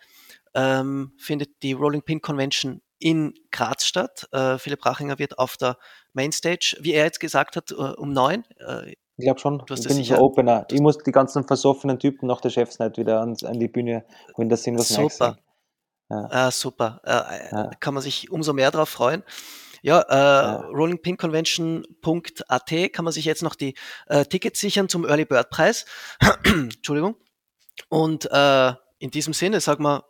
ähm, findet die Rolling Pin Convention in Graz statt. Äh, Philipp Rachinger wird auf der Mainstage, wie er jetzt gesagt hat, äh, um neun. Äh, Ich glaube schon. Du hast ich das bin sicher- so Opener. Ich muss die ganzen versoffenen Typen nach der Chefsnight wieder an, an die Bühne holen, dass sie was Super. sehen. Ja. Ah, super. Äh, Ja. Kann man sich umso mehr darauf freuen. Ja, äh, Ja. rollingpinconvention.at kann man sich jetzt noch die äh, Tickets sichern zum Early Bird Preis. (clears throat) Entschuldigung. Und äh, in diesem Sinne sagen wir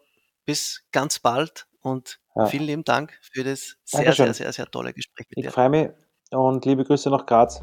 bis ganz bald und Ja. vielen lieben Dank für das sehr, Dankeschön. sehr, sehr, sehr tolle Gespräch mit Ich dir. freue mich und liebe Grüße nach Graz.